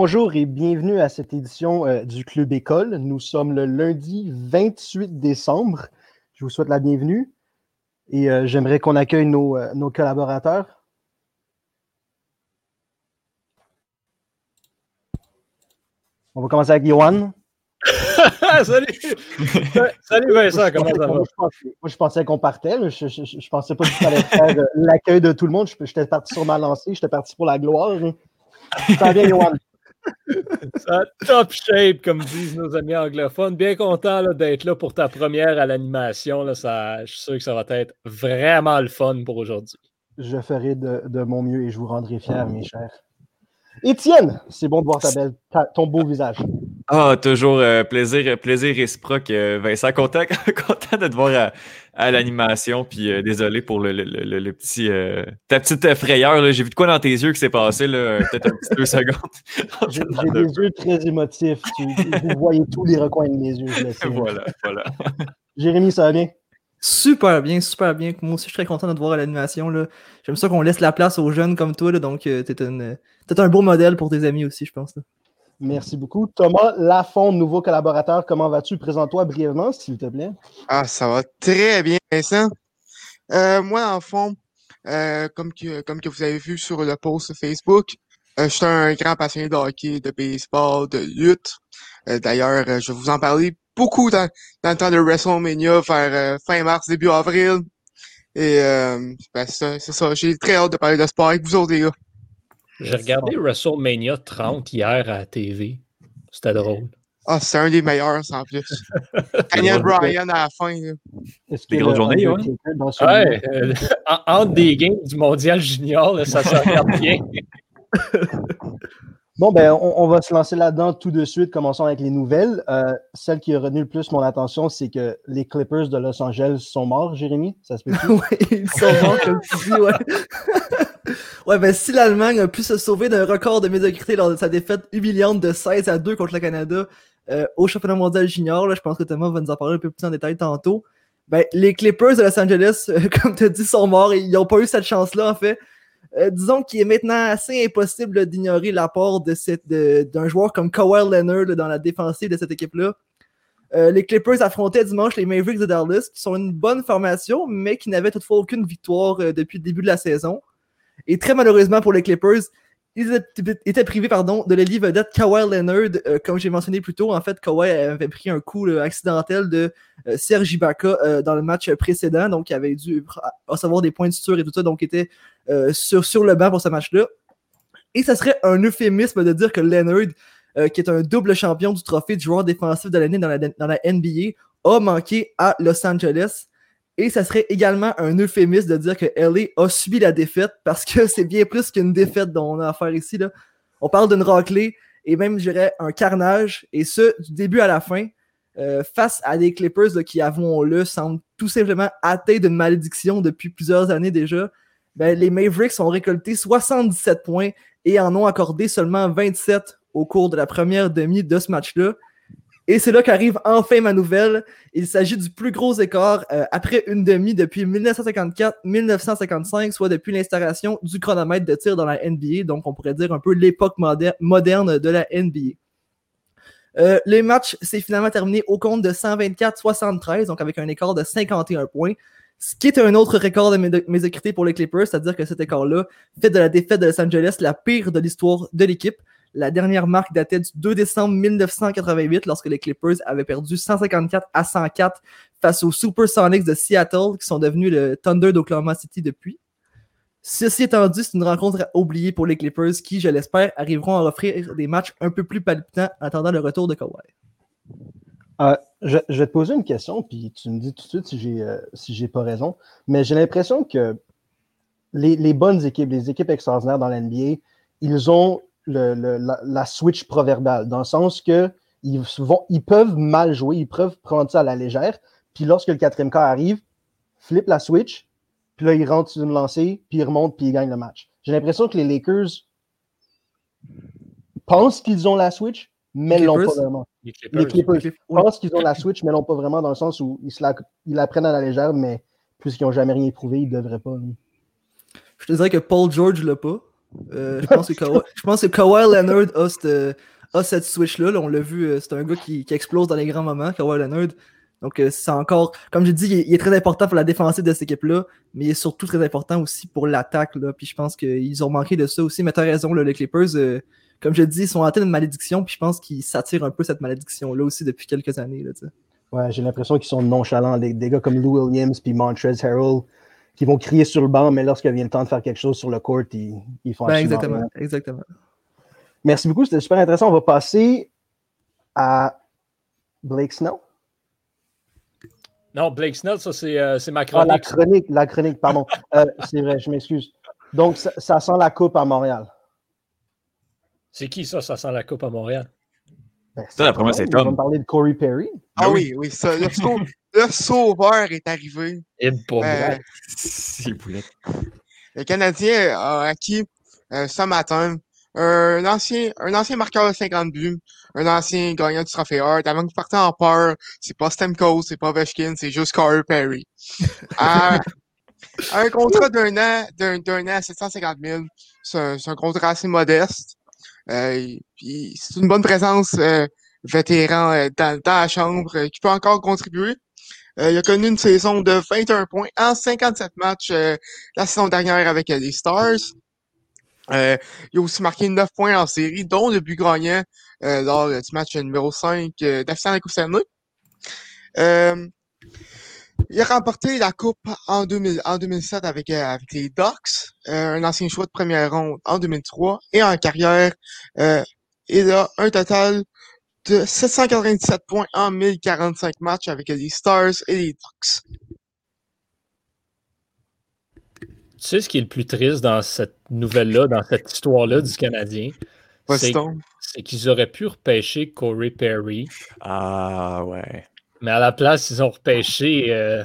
Bonjour et bienvenue à cette édition euh, du Club École. Nous sommes le lundi 28 décembre. Je vous souhaite la bienvenue et euh, j'aimerais qu'on accueille nos, euh, nos, collaborateurs. On va commencer avec Yohan. Salut! Salut Vincent, comment ça va? Moi, je pensais, qu'on partait. Je, ne pensais pas qu'il fallait faire l'accueil de tout le monde. J'étais parti sur ma lancée, j'étais parti pour la gloire. Ça va Yohan? Ça top shape, comme disent nos amis anglophones. Bien content d'être là pour ta première à l'animation. Je suis sûr que ça va être vraiment le fun pour aujourd'hui. Je ferai de, mon mieux et je vous rendrai fier, mes chers. Étienne, c'est bon de voir ta belle, ton beau visage. Ah, toujours euh, plaisir, plaisir réciproque, euh, Vincent. Content, content de te voir à, l'animation. Puis euh, désolé pour le, le, le, petit, ta petite frayeur. J'ai vu de quoi dans tes yeux qui s'est passé, peut-être un petit deux secondes. J'ai des yeux très émotifs. vous voyez tous les recoins de mes yeux. voilà, voilà. Jérémy, ça va bien? Super bien, super bien. Moi aussi, je suis très content de te voir à l'animation. J'aime ça qu'on laisse la place aux jeunes comme toi. donc, tu es, un beau modèle pour tes amis aussi, je pense. Merci beaucoup. Thomas Lafont, nouveau collaborateur, comment vas-tu? Présente-toi brièvement, s'il te plaît. Ah, ça va très bien, Vincent. Euh, moi, en fond, euh, comme, que, comme que vous avez vu sur le post Facebook, euh, je suis un grand passionné de hockey, de baseball, de lutte. D'ailleurs, je vais vous en parler beaucoup dans, dans le temps de WrestleMania, vers fin mars, début avril. Et ben, c'est ça, j'ai très hâte de parler de sport avec vous autres, les gars. J'ai regardé WrestleMania 30 hier à la TV. C'était drôle. Ah, c'est un des meilleurs en plus. Daniel Bryan à la fin. C'était une grosse journée, ouais. ouais euh, entre des games du Mondial Junior, ça se regarde bien. Bon, ben, on, va se lancer là-dedans tout de suite. Commençons avec les nouvelles. Euh, celle qui a retenu le plus mon attention, c'est que les Clippers de Los Angeles sont morts, Jérémy. Ça se peut Oui, ils sont morts, comme tu dis, ouais. ouais, ben, si l'Allemagne a pu se sauver d'un record de médiocrité lors de sa défaite humiliante de 16 à 2 contre le Canada euh, au championnat mondial junior, là, je pense que Thomas va nous en parler un peu plus en détail tantôt. Ben, les Clippers de Los Angeles, euh, comme tu as dit, sont morts et ils n'ont pas eu cette chance-là, en fait. Euh, disons qu'il est maintenant assez impossible d'ignorer l'apport d'un joueur comme Kawhi Leonard dans la défensive de cette équipe-là. Euh, les Clippers affrontaient dimanche les Mavericks de Dallas, qui sont une bonne formation, mais qui n'avaient toutefois aucune victoire euh, depuis le début de la saison. Et très malheureusement pour les Clippers, ils étaient privés pardon, de l'élite vedette Kawhi Leonard. Euh, comme j'ai mentionné plus tôt, en fait, Kawhi avait pris un coup accidentel de euh, Serge Ibaka euh, dans le match précédent, donc il avait dû recevoir des points de suture et tout ça, donc il était sur, sur le banc pour ce match-là. Et ça serait un euphémisme de dire que Leonard, qui est un double champion du trophée du joueur défensif de l'année dans la, dans la NBA, a manqué à Los Angeles. Et ça serait également un euphémisme de dire que LA a subi la défaite parce que c'est bien plus qu'une défaite dont on a affaire ici. Là. On parle d'une raclée et même, je dirais, un carnage, et ce, du début à la fin, euh, face à des Clippers qui, avouons-le, semblent tout simplement atteints d'une malédiction depuis plusieurs années déjà. Ben, les Mavericks ont récolté 77 points et en ont accordé seulement 27 au cours de la première demi de ce match-là. Et c'est là qu'arrive enfin ma nouvelle. Il s'agit du plus gros écart euh, après une demi depuis 1954-1955, soit depuis l'installation du chronomètre de tir dans la NBA. Donc, on pourrait dire un peu l'époque moderne de la NBA. Euh, les matchs s'est finalement terminé au compte de 124-73, donc avec un écart de 51 points. Ce qui est un autre record de médiocrité pour les Clippers, c'est-à-dire que cet écart-là fait de la défaite de Los Angeles la pire de l'histoire de l'équipe. La dernière marque datait du 2 décembre 1988 lorsque les Clippers avaient perdu 154 à 104 face aux Supersonics de Seattle qui sont devenus le Thunder d'Oklahoma City depuis. Ceci étant dit, c'est une rencontre oubliée pour les Clippers qui, je l'espère, arriveront à offrir des matchs un peu plus palpitants en attendant le retour de Kawhi. Euh, je, vais te poser une question, puis tu me dis tout de suite si j'ai euh, pas raison. Mais j'ai l'impression que les, les, bonnes équipes, les équipes extraordinaires dans l'NBA, ils ont la, switch proverbiale, dans le sens que ils, vont, ils peuvent mal jouer, ils peuvent prendre ça à la légère, puis lorsque le quatrième quart arrive, flip la switch, puis là, ils rentrent sur une lancée, puis ils remontent, puis ils gagnent le match. J'ai l'impression que les Lakers pensent qu'ils ont la switch, mais l'ont pas vraiment. Les Clippers, pensent qu'ils ont la switch, mais l'ont pas vraiment dans le sens où ils, la, ils prennent à la légère, mais puisqu'ils n'ont jamais rien prouvé, ils ne devraient pas. Je te dirais que Paul George l'a pas. Euh, je, pense que Kawhi, je Leonard a cette, switch-là. là. On l'a vu, euh, c'est un gars qui, explose dans les grands moments, Kawhi Leonard. Donc, euh, c'est encore, comme j'ai dit, il est, très important pour la défensive de cette équipe-là, mais il est surtout très important aussi pour l'attaque. Puis je pense qu'ils ont manqué de ça aussi. Mais t'as raison, les Clippers, comme je dis, ils sont train d'une malédiction. Puis je pense qu'ils s'attirent un peu cette malédiction-là aussi depuis quelques années. Là. Ouais, j'ai l'impression qu'ils sont nonchalants. Des, des gars comme Lou Williams puis Montrezl Harrell qui vont crier sur le banc, mais lorsqu'il vient le temps de faire quelque chose sur le court, ils, ils font Ben, absolument exactement, rien. exactement. Merci beaucoup, c'était super intéressant. On va passer à Blake Snow. Non, Blake Snell, ça, c'est euh, Ah, la chronique. chronique, la chronique, pardon. Euh, c'est vrai, je m'excuse. Donc, ça, ça sent la coupe à Montréal. C'est qui ça, ça sent la coupe à Montréal? Ben, Ça, d'après moi, c'est On va Tom. me parler de Corey Perry. Ah oui, oui, ça. Le, sau- le sauveur est arrivé. Et pour Euh, poulet. le Canadien a acquis euh, ce matin un ancien, un ancien marqueur de 50 buts, un ancien gagnant du trophée Hart. Avant que vous partez en peur, c'est pas Stemco, c'est pas Ovechkin, c'est juste Corey Perry. À un contrat d'un an, d'un, an à 750 000, c'est un, c'est un contrat assez modeste. Euh, c'est une bonne présence euh, vétéran euh, dans, dans la chambre qui peut encore contribuer. Euh, il a connu une saison de 21 points en 57 matchs euh, la saison dernière avec les Stars. Euh, il a aussi marqué 9 points en série, dont le but gagnant lors du match numéro 5 euh, Stanley. Il a remporté la Coupe en, 2000, en 2007 avec, euh, avec les Ducks, euh, un ancien choix de première ronde en 2003, et en carrière, euh, il a un total de 797 points en 1045 matchs avec les Stars et les Ducks. Tu sais ce qui est le plus triste dans cette nouvelle-là, dans cette histoire-là du Canadien? C'est qu'ils auraient pu repêcher Corey Perry, Ah, ouais. Mais à la place, ils ont repêché euh,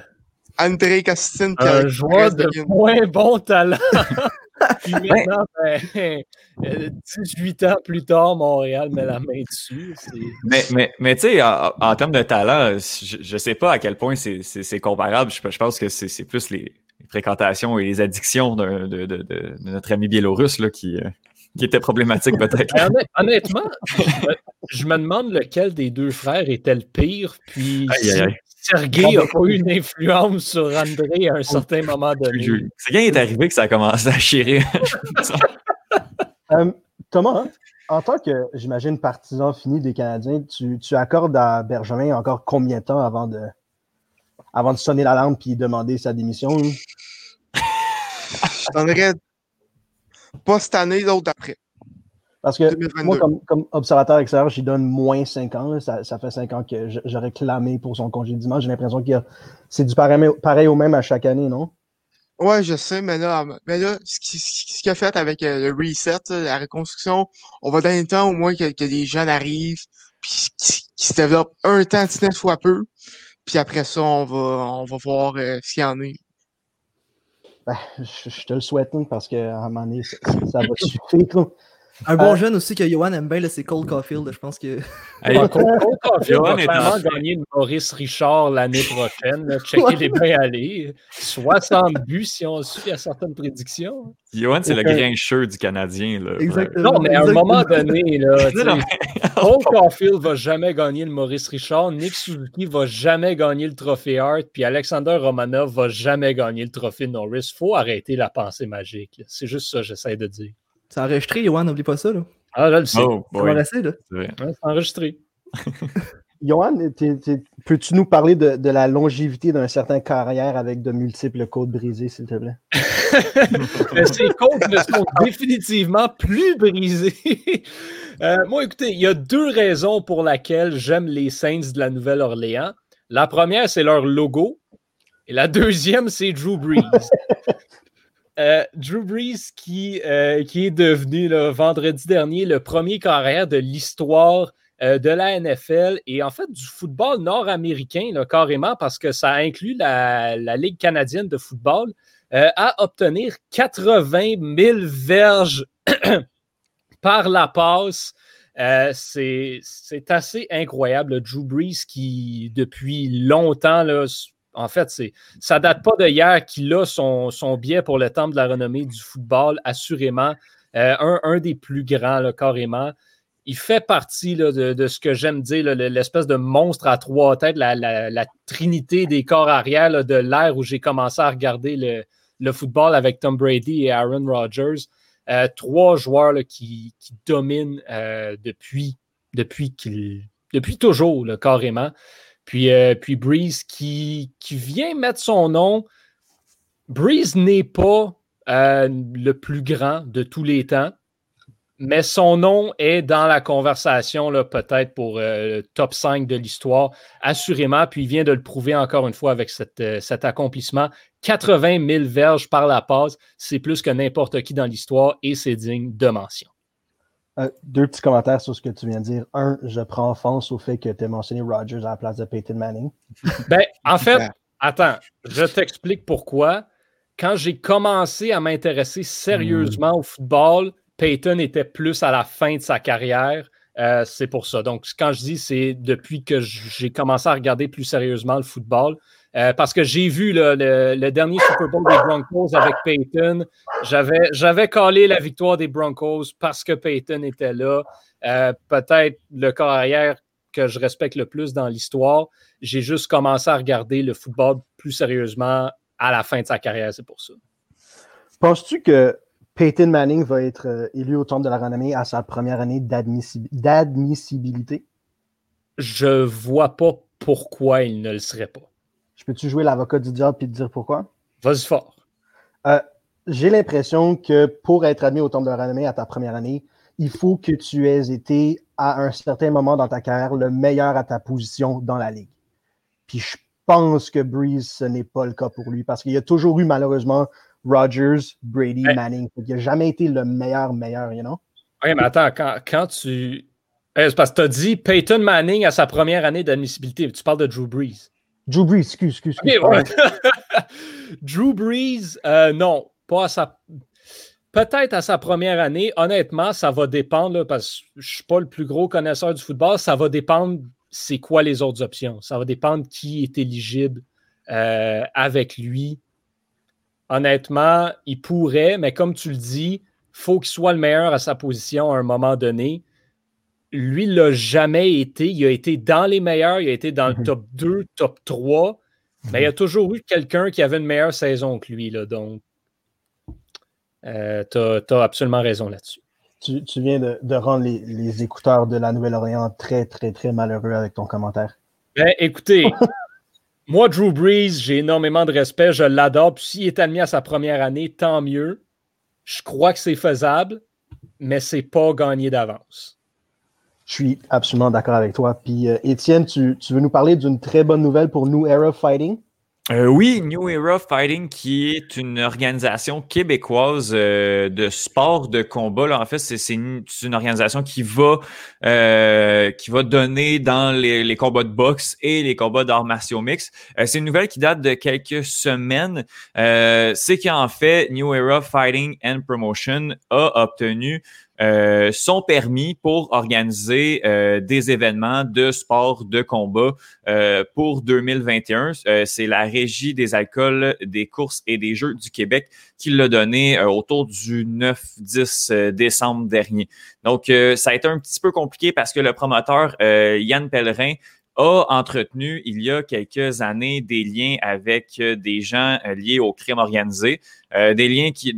André Costin. qui un joueur de moins bon talent. Puis maintenant, ben, euh, 18 ans plus tard, Montréal met la main dessus. Mais, mais, mais tu sais, en, en termes de talent, je, je sais pas à quel point c'est- comparable. Je, je pense que c'est plus les, les fréquentations et les addictions de, de- de- de notre ami biélorusse là, qui, euh, qui étaient problématiques peut-être. Ben, honnêt- honnêtement, je me, demande lequel des deux frères était le pire. Puis Aïe, si aïe, aïe. Sergei n'a pas eu une influence sur André à un certain moment donné. C'est quand il est arrivé que ça a commencé à chirer. Euh, Thomas, en tant que, j'imagine, partisan fini des Canadiens, tu, tu accordes à Bergevin encore combien de temps avant de, avant de sonner la lampe et demander sa démission? Je donnerais pas cette année, l'autre d'après. Parce que 2022. moi, comme, comme observateur extérieur, j'y donne moins 5 ans. Ça, ça fait 5 ans que j'aurais clamé pour son congédiement. J'ai l'impression que c'est du pareil, pareil au même à chaque année, non? Ouais, je sais, mais là, mais là, ce qui- ce qu'il a fait avec euh, le reset, la reconstruction, on va donner le temps au moins que, que les jeunes arrivent, puis qui, qui se développent un temps net fois peu, puis après ça, on va, on va voir euh, ce qu'il y en a. Ben, je, je te le souhaite, hein, parce qu'à un moment donné, ça, ça va suffire. Un bon Euh, jeune aussi que Johan aime bien, là, c'est Cole Caulfield. Je pense que. Hey, Cole- Cole Caulfield va clairement gagner le Maurice Richard l'année prochaine. là. Checker les bien aller. 60 buts si on suit à certaines prédictions. Johan, c'est le grincheux du Canadien. Là, Exactement. Non, mais à un Exactement. moment donné, là, Cole Caulfield va jamais gagner le Maurice Richard, Nick Suzuki va jamais gagner le trophée Hart, puis Alexander Romanov va jamais gagner le trophée Norris. faut arrêter la pensée magique. C'est juste ça que j'essaie de dire. C'est enregistré, Johan, n'oublie pas ça. Là. Ah, je le sais. Oh, rester, là. c'est vrai. Ouais, c'est enregistré. Johan, peux-tu nous parler de, de la longévité d'un certain carrière avec de multiples côtes brisées, s'il te plaît? Mais ces côtes ne sont définitivement plus brisées. Euh, moi, écoutez, il y a deux raisons pour lesquelles j'aime les Saints de la Nouvelle-Orléans. La première, c'est leur logo. Et la deuxième, c'est Drew Brees. Euh, Drew Brees qui, euh, est devenu là, vendredi dernier le premier carrière de l'histoire euh, de la NFL et en fait du football nord-américain carrément parce que ça inclut la, Ligue canadienne de football à obtenir 80 000 verges par la passe. C'est assez incroyable. Drew Brees qui, depuis longtemps, en fait, c'est ça date pas de qu'il a son, biais pour le temple de la renommée du football, assurément. un, un, des plus grands, carrément il fait partie de, ce que j'aime dire, l'espèce de monstre à trois têtes, la, trinité des corps arrière de l'ère où j'ai commencé à regarder le, football avec Tom Brady et Aaron Rodgers. Euh, trois joueurs qui, dominent euh, depuis, depuis, depuis toujours, carrément. Puis, euh, puis Breeze qui, vient mettre son nom. Breeze n'est pas le plus grand de tous les temps mais son nom est dans la conversation, peut-être pour euh, le top 5 de l'histoire, assurément. Puis il vient de le prouver encore une fois avec euh, cet accomplissement. 80 000 verges par la passe, c'est plus que n'importe qui dans l'histoire et c'est digne de mention. Euh, deux petits commentaires sur ce que tu viens de dire. Un, je prends offense au fait que tu as mentionné Rogers à la place de Peyton Manning. Ben, en fait, attends, je t'explique pourquoi. Quand j'ai commencé à m'intéresser sérieusement au football, Peyton était plus à la fin de sa carrière. Euh, c'est pour ça. Donc, quand je dis, c'est depuis que j'ai commencé à regarder plus sérieusement le football. Euh, parce que j'ai vu le, dernier Super Bowl des Broncos avec Peyton. J'avais, j'avais collé la victoire des Broncos parce que Peyton était là. Euh, peut-être le corps arrière que je respecte le plus dans l'histoire. J'ai juste commencé à regarder le football plus sérieusement à la fin de sa carrière. C'est pour ça. Penses-tu que Peyton Manning va être euh, élu au temple de la renommée à sa première année d'admissibilité? Je vois pas pourquoi il ne le serait pas. Je peux-tu jouer l'avocat du diable et te dire pourquoi? Vas-y fort. Euh, j'ai l'impression que pour être admis au temple de la renommée à ta première année, il faut que tu aies été à un certain moment dans ta carrière le meilleur à ta position dans la ligue. Puis je pense que Breeze, ce n'est pas le cas pour lui parce qu'il y a toujours eu malheureusement Rogers, Brady, Manning. Il n'a jamais été le meilleur, meilleur, you know? Oui, mais attends, quand, tu. Eh, c'est parce que tu as dit Peyton Manning à sa première année d'admissibilité. Tu parles de Drew Brees. Drew Brees, excuse, excuse. excuse Drew Brees, euh, non, pas à sa. Peut-être à sa première année. Honnêtement, ça va dépendre, parce que je ne suis pas le plus gros connaisseur du football. Ça va dépendre c'est quoi les autres options. Ça va dépendre qui est éligible euh, avec lui honnêtement, il pourrait, mais comme tu le dis, il faut qu'il soit le meilleur à sa position à un moment donné. Lui, il l'a jamais été. Il a été dans les meilleurs, il a été dans le mhm. top 2, top 3, mais il y a mhm. toujours eu quelqu'un qui avait une meilleure saison que lui. Là, donc, euh, tu as, absolument raison là-dessus. Tu, viens de, rendre les, écouteurs de la Nouvelle-Orléans très, très, très malheureux avec ton commentaire. Ben, écoutez, Moi, Drew Brees, j'ai énormément de respect, je l'adore. Puis s'il est admis à sa première année, tant mieux. Je crois que c'est faisable, mais c'est pas gagné d'avance. Je suis absolument d'accord avec toi. Puis, euh, Étienne, tu, veux nous parler d'une très bonne nouvelle pour New Era Fighting? Euh, oui, New Era Fighting, qui est une organisation québécoise euh, de sport de combat. en fait, c'est une, organisation qui va qui va donner dans les, combats de boxe et les combats d'arts martiaux mix. c'est une nouvelle qui date de quelques semaines. c'est qu'en fait, New Era Fighting and Promotion a obtenu euh, sont permis pour organiser euh, des événements de sport, de combat euh, pour 2021. c'est la Régie des alcools, des courses et des jeux du Québec qui l'a donné autour du 9-10 décembre dernier. Donc, ça a été un petit peu compliqué parce que le promoteur Yann Pellerin a entretenu il y a quelques années des liens avec euh, des gens euh, liés au crime organisé, euh, des liens qui,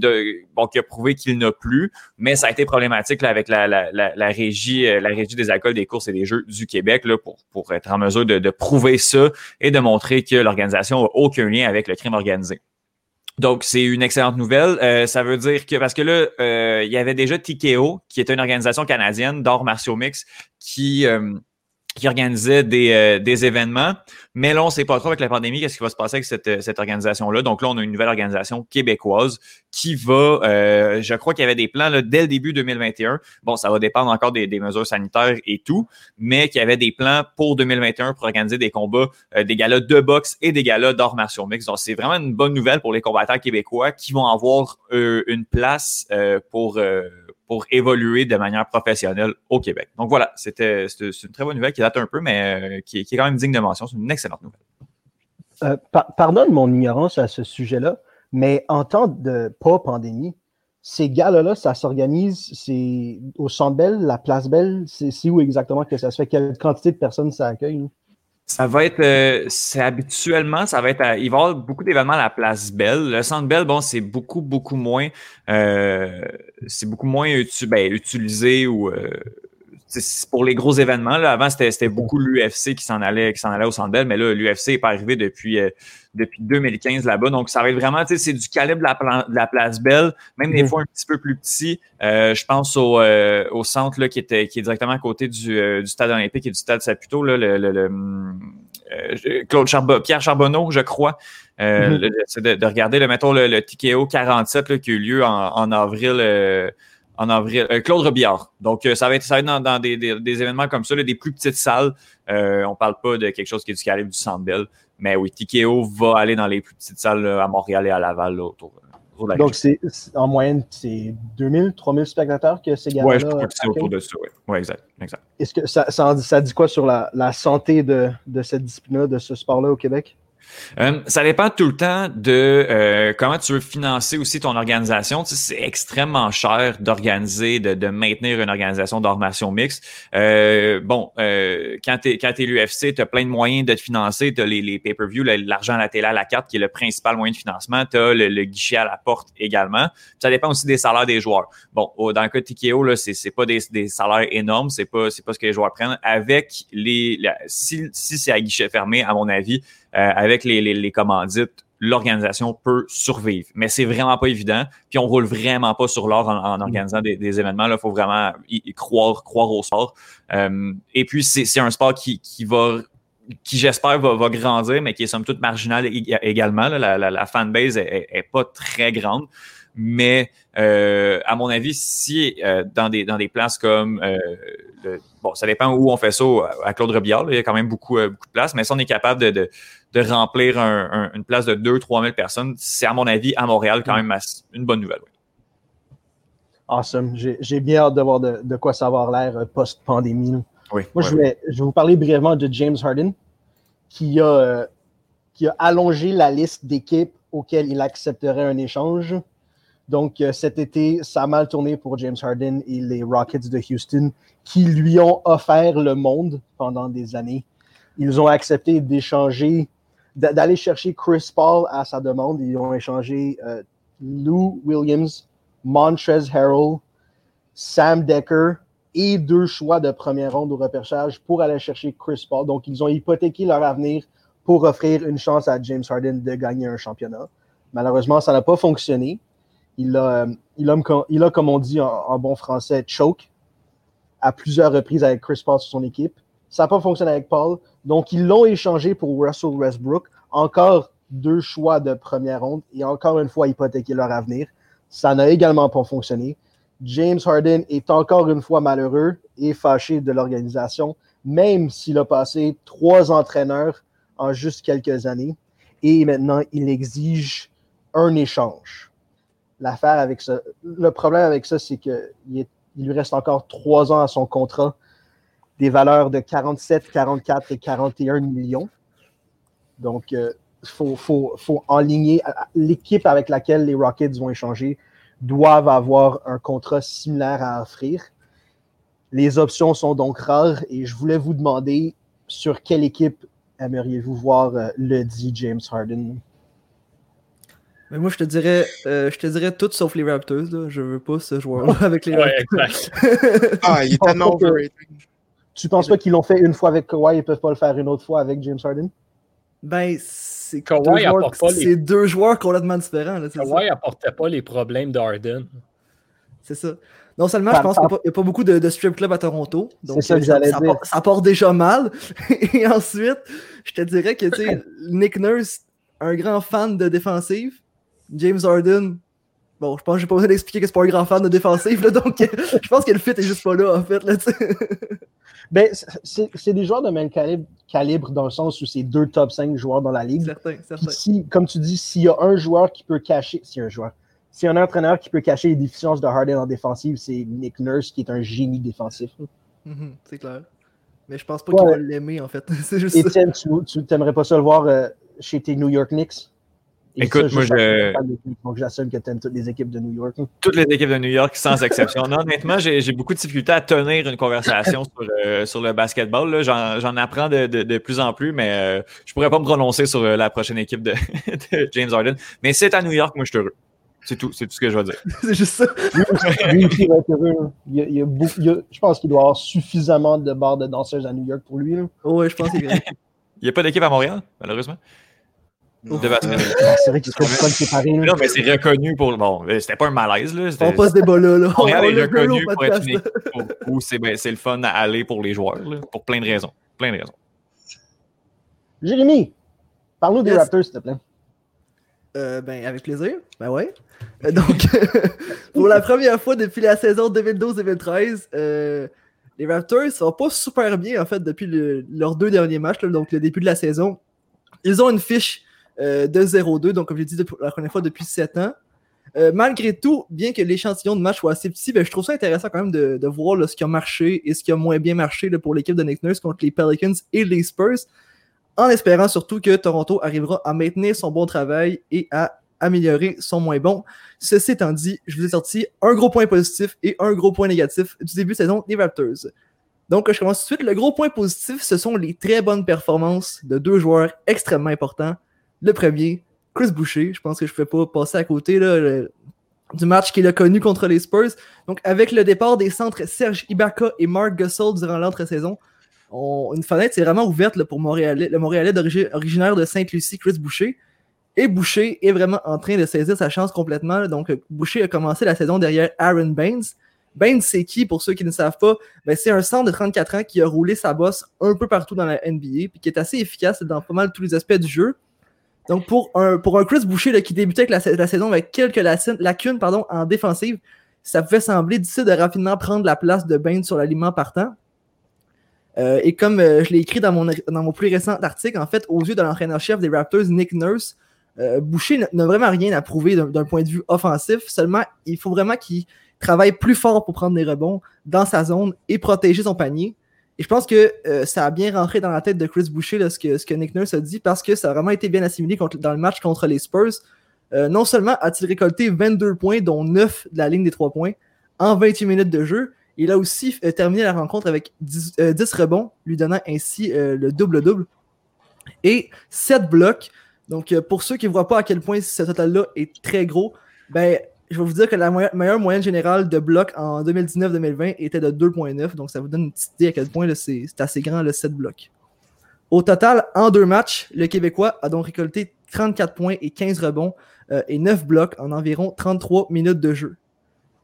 bon, qui a prouvé qu'il n'a plus, mais ça a été problématique là, avec la, la, la, régie, la régie des alcools, des courses et des jeux du Québec là, pour, pour être en mesure de, de prouver ça et de montrer que l'organisation n'a aucun lien avec le crime organisé. Donc, c'est une excellente nouvelle. ça veut dire que, parce que là, il y avait déjà TKO, qui est une organisation canadienne d'art martiaux mix, qui, qui organisait des, euh, des, événements. Mais là, on ne sait pas trop avec la pandémie qu'est-ce qui va se passer avec cette, cette organisation-là. Donc là, on a une nouvelle organisation québécoise qui va, euh, je crois qu'il y avait des plans là, dès le début 2021. Bon, ça va dépendre encore des, des mesures sanitaires et tout, mais qu'il y avait des plans pour 2021 pour organiser des combats, euh, des galas de boxe et des galas d'art martiaux mix. Donc, c'est vraiment une bonne nouvelle pour les combattants québécois qui vont avoir une place pour pour évoluer de manière professionnelle au Québec. Donc voilà, c'était une très bonne nouvelle qui date un peu, mais euh, qui, est quand même digne de mention. C'est une excellente nouvelle. Euh, pardonne mon ignorance à ce sujet-là, mais en temps de pas pandémie, ces galas-là, ça s'organise, c'est au Centre Bell, la Place Belle, c'est où exactement que ça se fait? Quelle quantité de personnes ça accueille? là? Ça va être, euh, c'est habituellement, ça va être, à- il va y avoir beaucoup d'événements à la place Belle. Le centre Belle, bon, c'est beaucoup, beaucoup moins, euh, c'est beaucoup moins ben, utilisé ou euh, pour les gros événements. Là. Avant, c'était c'était beaucoup l'UFC qui s'en allait, qui s'en allait au centre Bell, mais là, l'UFC n'est pas arrivé depuis, euh, depuis 2015 là-bas. Donc, ça va être vraiment, c'est du calibre de la, plan- de la place Belle, même des Mhm. fois un petit peu plus petit. Euh, je pense au, euh, au centre là, qui, était, qui est directement à côté du, euh, du stade olympique et du stade Saputo, là, le, le- le, euh, Claude Charbon, Pierre Charbonneau, je crois. Euh, Mhm. le- de, de regarder, le, mettons, le, le TKO 47 là, qui a eu lieu en, en avril. En avril, euh, Claude Robillard. Donc, euh, ça va être, ça va être dans, dans des, des- des événements comme ça, là, des plus petites salles. Euh, on parle pas de quelque chose qui est du calibre du Centre Bell. Mais oui, TKO va aller dans les plus petites salles là, à Montréal et à Laval là, autour, autour de la Donc, c'est en moyenne, c'est 2000, 3000 spectateurs que ces galas-là Ouais, je crois que c'est autour de ça. Ouais, ouais exact. exact. Est-ce que ça, ça, ça dit quoi sur la, la santé de, de cette discipline-là, de ce sport-là au Québec? Euh, ça dépend tout le temps de euh, comment tu veux financer aussi ton organisation. Tu sais, c'est extrêmement cher d'organiser, de, de maintenir une organisation d'armation mixte. Euh, bon, euh, quand tu es, l'UFC, tu as plein de moyens de te financer. Tu as les, les pay-per-view, l'argent à la télé à la carte qui est le principal moyen de financement. Tu as le, le guichet à la porte également. Ça dépend aussi des salaires des joueurs. Bon, dans le cas de TKO, là, c'est, pas des, des salaires énormes, c'est pas, pas ce que les joueurs prennent. Avec les, si, si c'est à guichet fermé, à mon avis, avec les, les, les commandites, l'organisation peut survivre. Mais c'est vraiment pas évident. Puis on roule vraiment pas sur l'or en, en organisant des, des événements. Il faut vraiment y, y croire, croire au sport. Euh, et puis c'est, c'est un sport qui, qui va qui j'espère va, va grandir, mais qui est somme toute marginal ég- également. là. La, la, la fanbase est, est- est pas très grande. Mais euh, à mon avis, si euh, dans, des, dans des places comme euh, le- bon, ça dépend où on fait ça à Claude Robillard, là, il y a quand même beaucoup, beaucoup de place, mais si on est capable de, de, de remplir un- un- une place de 2-3 000 personnes, c'est à mon avis à Montréal quand même ass- une bonne nouvelle. oui. Awesome. J'ai bien hâte de voir de, de quoi ça va avoir l'air post-pandémie. Oui, Moi, ouais, je, vais, je vais vous parler brièvement de James Harden, qui a, qui a allongé la liste d'équipes auxquelles il accepterait un échange. Donc, euh, cet été, ça a mal tourné pour James Harden et les Rockets de Houston, qui lui ont offert le monde pendant des années. Ils ont accepté d'échanger, d'a- d'aller chercher Chris Paul à sa demande. Ils ont échangé euh, Lou Williams, Montrez Harrell, Sam Decker et deux choix de première ronde au repêchage pour aller chercher Chris Paul. Donc, ils ont hypothéqué leur avenir pour offrir une chance à James Harden de gagner un championnat. Malheureusement, ça n'a pas fonctionné. Il a, euh, il a, comme on dit en, bon français, choke à plusieurs reprises avec Chris Paul sur son équipe. Ça n'a pas fonctionné avec Paul. Donc, ils l'ont échangé pour Russell Westbrook. Encore deux choix de première ronde et encore une fois hypothéqué leur avenir. Ça n'a également pas fonctionné. James Harden est encore une fois malheureux et fâché de l'organisation, même s'il a passé trois entraîneurs en juste quelques années. Et maintenant, il exige un échange. L'affaire avec ça, le problème avec ça, c'est qu'il il lui reste encore trois ans à son contrat, des valeurs de 47, 44 et 41 millions. Donc, il euh, faut, faut, faut enligner. L'équipe avec laquelle les Rockets vont échanger doivent avoir un contrat similaire à offrir. Les options sont donc rares et je voulais vous demander sur quelle équipe aimeriez-vous voir euh, le dit James Harden? Mais moi, je te dirais, euh, je te dirais tout sauf les Raptors. Là. Je veux pas ce joueur-là avec les Ouais, Raptors. exact. Ah, il est tellement overrated. Tu penses pas qu'ils l'ont fait une fois avec Kawhi et peuvent pas le faire une autre fois avec James Harden? ben, c'est Kawhi deux, joueurs- apporte pas les- c'est deux joueurs complètement différents. là, ça. Kawhi apportait pas les problèmes d'Arden. C'est ça. Non seulement, Ça- je pense ça- qu'il n'y a, pas beaucoup de, de strip clubs à Toronto. Donc, ça que euh, j'allais ça, dire. part, ça part déjà mal. Et ensuite, je te dirais que tu sais, Nick Nurse, un grand fan de défensive. James Harden, bon, je pense que j'ai pas besoin d'expliquer que c'est pas un grand fan de défensive. Là, donc, je pense que le fit est juste pas là, en fait. Là. Ben, c'est des joueurs de même calibre, calibre dans le sens où c'est deux top 5 joueurs dans la ligue. certain, certain. si, comme tu dis, s'il y a un joueur qui peut cacher, s'il y a un joueur, s'il y a un entraîneur qui peut cacher les déficiences de Harden en défensive, c'est Nick Nurse qui est un génie défensif. Mhm, c'est clair. Mais je pense pas Ouais. qu'il va l'aimer, en fait. c'est juste ça. Étienne, tu, tu t'aimerais pas ça le voir euh, chez tes New York Knicks? Et Écoute, ça, moi, je Donc, j'assume que tu aimes toutes les équipes de New York. hein. Toutes les équipes de New York, sans exception. Non, honnêtement, j'ai j'ai beaucoup de difficulté à tenir une conversation sur, euh, sur le basketball. là. J'en j'en apprends de, de- de plus en plus, mais euh, je pourrais pas me prononcer sur euh, la prochaine équipe de, de James Harden. Mais c'est à New York, moi, je suis heureux. C'est tout, c'est tout ce que je vais dire. C'est juste ça. Lui aussi va être heureux. Il y a- il y a beaucoup- il y a- je pense qu'il doit avoir suffisamment de bars de danseuses à New York pour lui. ouais, je pense vrai. Il n'y a pas d'équipe à Montréal, malheureusement? De basket. Ah, c'est vrai qu'il serait pas là. Non, mais c'est reconnu pour. Bon, euh, c'était pas un malaise, là. On passe des débat-là. Là. Montréal On est reconnu pour être une là. équipe où c'est ben, c'est le fun à aller pour les joueurs, là, pour plein de raisons. Plein de raisons. Jérémy, parle-nous des Yes. Raptors, s'il te plaît. Euh, ben, avec plaisir. Ben ouais. Euh, donc, pour la première fois depuis la saison 2012-2013, euh, les Raptors sont pas super bien, en fait, depuis le- leurs deux derniers matchs, là, donc le début de la saison. Ils ont une fiche euh, de 0-2, donc comme j'ai dit depuis- la première fois depuis 7 ans. Euh, malgré tout, bien que l'échantillon de match soit assez petit, ben, je trouve ça intéressant quand même de, voir ce qui a marché et ce qui a moins bien marché pour l'équipe de Nick Nurse contre les Pelicans et les Spurs, en espérant surtout que Toronto arrivera à maintenir son bon travail et à améliorer son moins bon. Ceci étant dit, je vous ai sorti un gros point positif et un gros point négatif du début de saison des Raptors. Donc, je commence tout de suite. Le gros point positif, ce sont les très bonnes performances de deux joueurs extrêmement importants. Le premier, Chris Boucher. Je pense que je ne peux pas passer à côté du match qu'il a connu contre les Spurs. Donc, avec le départ des centres Serge Ibaka et Mark Gasol durant l'entre-saison, on- une fenêtre s'est vraiment ouverte pour Montréalais, le Montréalais originaire de Sainte-Lucie, Chris Boucher. Et Boucher est vraiment en train de saisir sa chance complètement. Donc, Boucher a commencé la saison derrière Aaron Baines. Baines, c'est qui, pour ceux qui ne savent pas? Ben, c'est un centre de 34 ans qui a roulé sa bosse un peu partout dans la NBA, puis qui est assez efficace dans pas mal tous les aspects du jeu. Donc, pour un, pour Chris Boucher qui débutait la, sa- la saison avec quelques lacunes, pardon, en défensive, ça pouvait sembler difficile de rapidement prendre la place de Baines sur l'aliment partant. Euh, et comme euh, je l'ai écrit dans mon, plus récent article, en fait, aux yeux de l'entraîneur-chef des Raptors, Nick Nurse, euh, Boucher n'a- vraiment rien à prouver d'un point de vue offensif. Seulement, il faut vraiment qu'il travaille plus fort pour prendre des rebonds dans sa zone et protéger son panier. Et je pense que euh, ça a bien rentré dans la tête de Chris Boucher ce, que, Nick Nurse a dit parce que ça a vraiment été bien assimilé dans le match contre les Spurs. Euh, non seulement a-t-il récolté 22 points, dont 9 de la ligne des 3 points, en 28 minutes de jeu, il a aussi euh, terminé la rencontre avec 10, euh, 10 rebonds, lui donnant ainsi le double-double. Et 7 blocs. Donc, pour ceux qui ne voient pas à quel point ce total-là est très gros, ben, je vais vous dire que la meilleure moyenne générale de blocs en 2019-2020 était de 2.9. Donc, ça vous donne une petite idée à quel point c'est assez grand, le 7 blocs. Au total, en deux matchs, le Québécois a donc récolté 34 points et 15 rebonds euh, et 9 blocs en environ 33 minutes de jeu.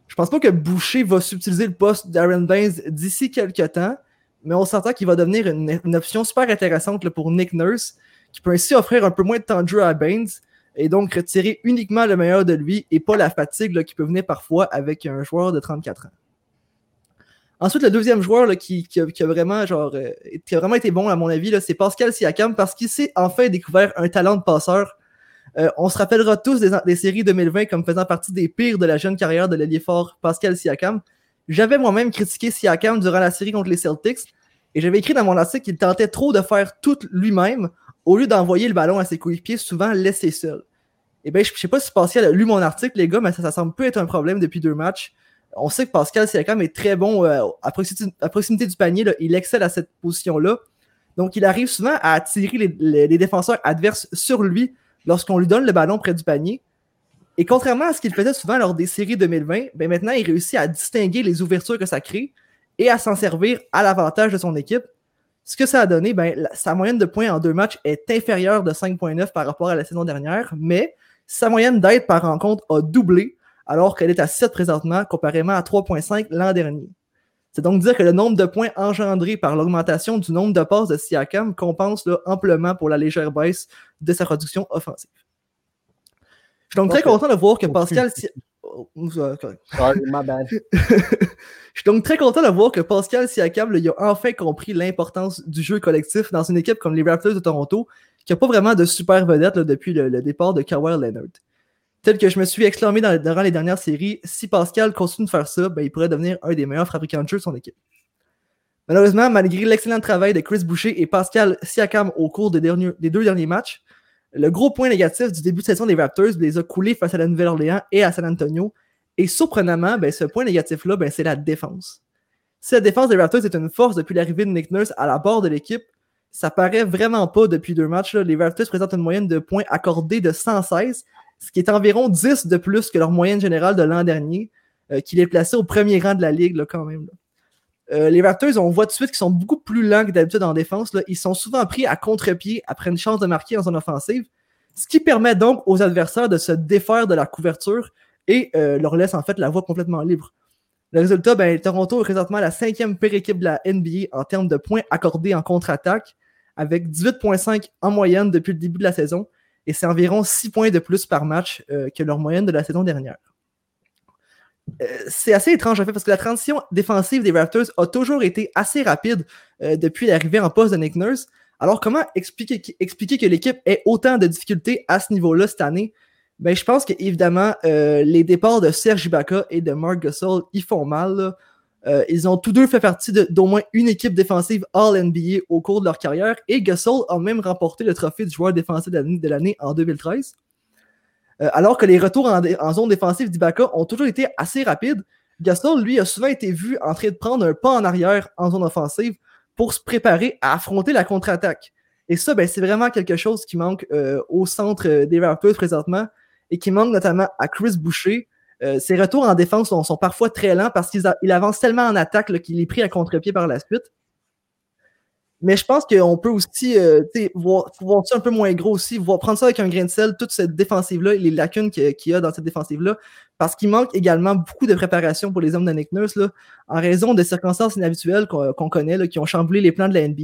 Je pense pas que Boucher va subtiliser le poste d'Aaron Baines d'ici quelques temps, mais on s'entend qu'il va devenir une, option super intéressante pour Nick Nurse, qui peut ainsi offrir un peu moins de temps de jeu à Baines et donc retirer uniquement le meilleur de lui et pas la fatigue qui peut venir parfois avec un joueur de 34 ans. Ensuite, le deuxième joueur qui, a, vraiment, genre, euh, qui a vraiment été bon, à mon avis, c'est Pascal Siakam parce qu'il s'est enfin découvert un talent de passeur. Euh, on se rappellera tous des, des séries 2020 comme faisant partie des pires de la jeune carrière de l'ailier fort Pascal Siakam. J'avais moi-même critiqué Siakam durant la série contre les Celtics et j'avais écrit dans mon article qu'il tentait trop de faire tout lui-même au lieu d'envoyer le ballon à ses coéquipiers, souvent laissé seul. Et bien, je ne sais pas si Pascal a lu mon article, les gars, mais ça, semble peu être un problème depuis deux matchs. On sait que Pascal Siakam est très bon euh, à, proximité, du panier. Il excelle à cette position-là. Donc, il arrive souvent à attirer les défenseurs adverses sur lui lorsqu'on lui donne le ballon près du panier. Et contrairement à ce qu'il faisait souvent lors des séries 2020, ben maintenant, il réussit à distinguer les ouvertures que ça crée et à s'en servir à l'avantage de son équipe. Ce que ça a donné, ben, la, sa moyenne de points en deux matchs est inférieure de 5,9 par rapport à la saison dernière, mais sa moyenne d'aide par rencontre a doublé, alors qu'elle est à 7 présentement, comparément à 3,5 l'an dernier. C'est donc dire que le nombre de points engendrés par l'augmentation du nombre de passes de Siakam compense là, amplement pour la légère baisse de sa production offensive. Je suis donc très content de voir que Pascal. Si... Oh, Sorry, my bad. Je suis donc très content de voir que Pascal Siakam il a enfin compris l'importance du jeu collectif dans une équipe comme les Raptors de Toronto, qui n'a pas vraiment de super vedette là, depuis le, le, départ de Kawhi Leonard. Tel que je me suis exclamé dans, durant les dernières séries, si Pascal continue de faire ça, ben, il pourrait devenir un des meilleurs fabricants de jeux de son équipe. Malheureusement, malgré l'excellent travail de Chris Boucher et Pascal Siakam au cours des, derniers, des deux derniers matchs, Le gros point négatif du début de saison des Raptors les a coulés face à la Nouvelle-Orléans et à San Antonio. Et surprenamment, ben, ce point négatif-là, ben, c'est la défense. Si la défense des Raptors est une force depuis l'arrivée de Nick Nurse à la barre de l'équipe, ça paraît vraiment pas depuis deux matchs. Les Raptors présentent une moyenne de points accordés de 116, ce qui est environ 10 de plus que leur moyenne générale de l'an dernier, euh, qui les plaçait au premier rang de la ligue là, quand même. Euh, les Raptors, on voit tout de suite qu'ils sont beaucoup plus lents que d'habitude en défense. Ils sont souvent pris à contre-pied après une chance de marquer en zone offensive, ce qui permet donc aux adversaires de se défaire de la couverture et euh, leur laisse en fait la voie complètement libre. Le résultat, ben, Toronto est présentement la cinquième pire équipe de la NBA en termes de points accordés en contre-attaque, avec 18,5 en moyenne depuis le début de la saison, et c'est environ 6 points de plus par match euh, que leur moyenne de la saison dernière. Euh, c'est assez étrange en fait parce que la transition défensive des Raptors a toujours été assez rapide euh, depuis l'arrivée en poste de Nick Nurse. Alors comment expliquer, que l'équipe ait autant de difficultés à ce niveau-là cette année? Ben, je pense que évidemment euh, les départs de Serge Ibaka et de Mark Gasol y font mal. ils ont tous deux fait partie d'au moins une équipe défensive All-NBA au cours de leur carrière et Gasol a même remporté le trophée du joueur défensif de l'année en 2013. Euh, alors que les retours en, zone défensive d'Ibaka ont toujours été assez rapides, Gasol, lui, a souvent été vu en train de prendre un pas en arrière en zone offensive pour se préparer à affronter la contre-attaque. Et ça, ben, c'est vraiment quelque chose qui manque euh, au centre euh, des Raptors présentement et qui manque notamment à Chris Boucher. ses retours en défense sont, parfois très lents parce qu'il avance tellement en attaque qu'il est pris à contre-pied par la suite. Mais je pense qu'on peut aussi euh, voir, voir, ça un peu moins gros aussi, voir, prendre ça avec un grain de sel, toute cette défensive-là, les lacunes qu'il y a dans cette défensive-là, parce qu'il manque également beaucoup de préparation pour les hommes de Nick Nurse, là, en raison de circonstances inhabituelles qu'on connaît, là, qui ont chamboulé les plans de la NBA.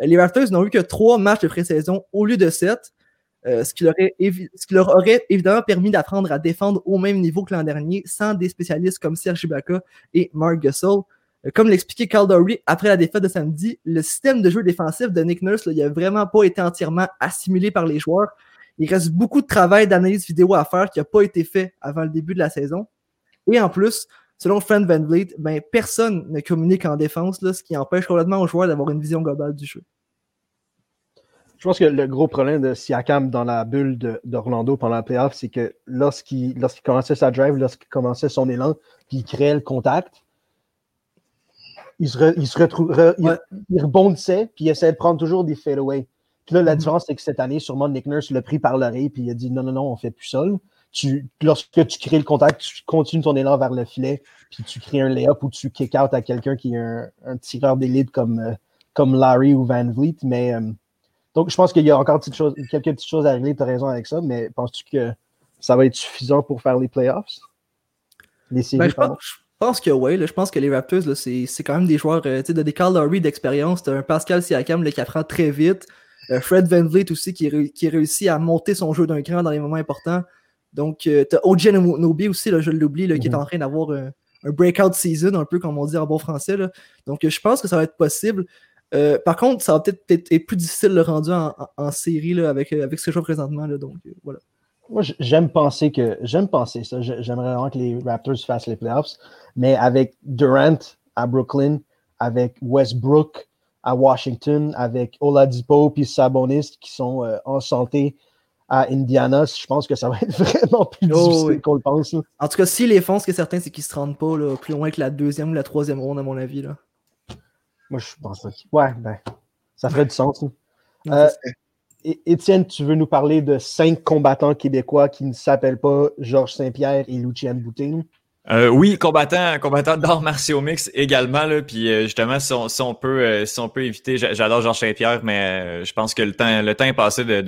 Euh, les Raptors n'ont eu que trois matchs de pré-saison au lieu de sept, euh, ce, qui leur ce, qui leur aurait évidemment permis d'apprendre à défendre au même niveau que l'an dernier, sans des spécialistes comme Serge Ibaka et Mark Gasol. Comme l'expliquait Caldery après la défaite de samedi, le système de jeu défensif de Nick Nurse, n'a vraiment pas été entièrement assimilé par les joueurs. Il reste beaucoup de travail d'analyse vidéo à faire qui n'a pas été fait avant le début de la saison. Et en plus, selon Fred Van Vliet, ben, personne ne communique en défense, ce qui empêche complètement aux joueurs d'avoir une vision globale du jeu. Je pense que le gros problème de Siakam dans la bulle d'Orlando pendant la playoff, c'est que lorsqu'il commençait sa drive, lorsqu'il commençait son élan, il créait le contact, il se, il se retrouve, il, rebondissait, puis il essayait de prendre toujours des fadeaways. Puis là, la mm-hmm. différence, c'est que cette année, sûrement, Nick Nurse l'a pris par l'oreille, puis il a dit non, non, non, on fait plus ça. Tu, lorsque tu crées le contact, tu continues ton élan vers le filet, puis tu crées un layup ou tu kick out à quelqu'un qui est un, un tireur d'élite comme, euh, comme Larry ou Van Vliet. Mais euh, donc, je pense qu'il y a encore petites choses, quelques petites choses à régler. Tu as raison avec ça, mais penses-tu que ça va être suffisant pour faire les playoffs? Les séries, ben, je pense que oui. Je pense que les Raptors, c'est quand même des joueurs euh, de des Carl Lowry d'expérience. un Pascal Siakam qui apprend très vite. Euh, Fred Van Vliet aussi qui, qui réussit à monter son jeu d'un cran dans les moments importants. Donc, euh, tu as OG Nobi aussi, là, je l'oublie, qui est mhm. en train d'avoir un, breakout season, un peu comme on dit en bon français. Donc, je pense que ça va être possible. par contre, ça va peut-être être, plus difficile le rendu en, série avec, avec ce jeu présentement. donc, voilà. Moi, j'aime penser que j'aime penser ça. J'aimerais vraiment que les Raptors fassent les playoffs, mais avec Durant à Brooklyn, avec Westbrook à Washington, avec Oladipo puis Sabonis qui sont euh, en santé à Indiana, je pense que ça va être vraiment plus oh, difficile qu'on le pense. En tout cas, s'ils les font, ce qui est certain, c'est qu'ils se rendent pas là, plus loin que la deuxième ou la troisième ronde, à mon avis. Là. Moi, je pense que ouais, ben, ça ferait du sens. Euh, Étienne, tu veux nous parler de cinq combattants québécois qui ne s'appellent pas Georges Saint-Pierre et Lucien Boutin? Euh, oui, combattant, combattant d'arts martiaux mix également. Là, puis euh, justement, si on, si peut, euh, si on peut éviter, j'adore Georges Saint-Pierre, mais je pense que le temps, le temps est passé de,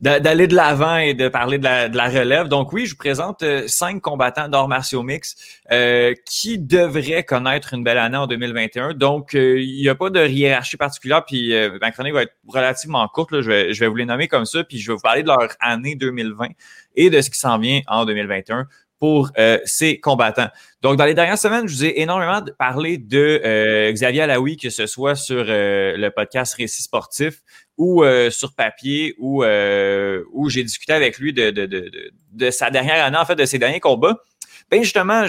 d'aller de, l'avant et de parler de la, de la relève. Donc oui, je vous présente cinq combattants d'arts martiaux mix qui devraient connaître une belle année en 2021. Donc il n'y a pas de hiérarchie particulière. Puis ma chronique va être relativement courte. Là, je, vais, je vais vous les nommer comme ça. Puis je vais vous parler de leur année 2020 et de ce qui s'en vient en 2021 pour euh, ces combattants. Donc, dans les dernières semaines, je vous ai énormément parlé de euh, Xavier Alaoui, que ce soit sur euh, le podcast Récit sportif ou sur papier, ou où, j'ai discuté avec lui de, de, de, de, sa dernière année, en fait, de ses derniers combats. Ben justement,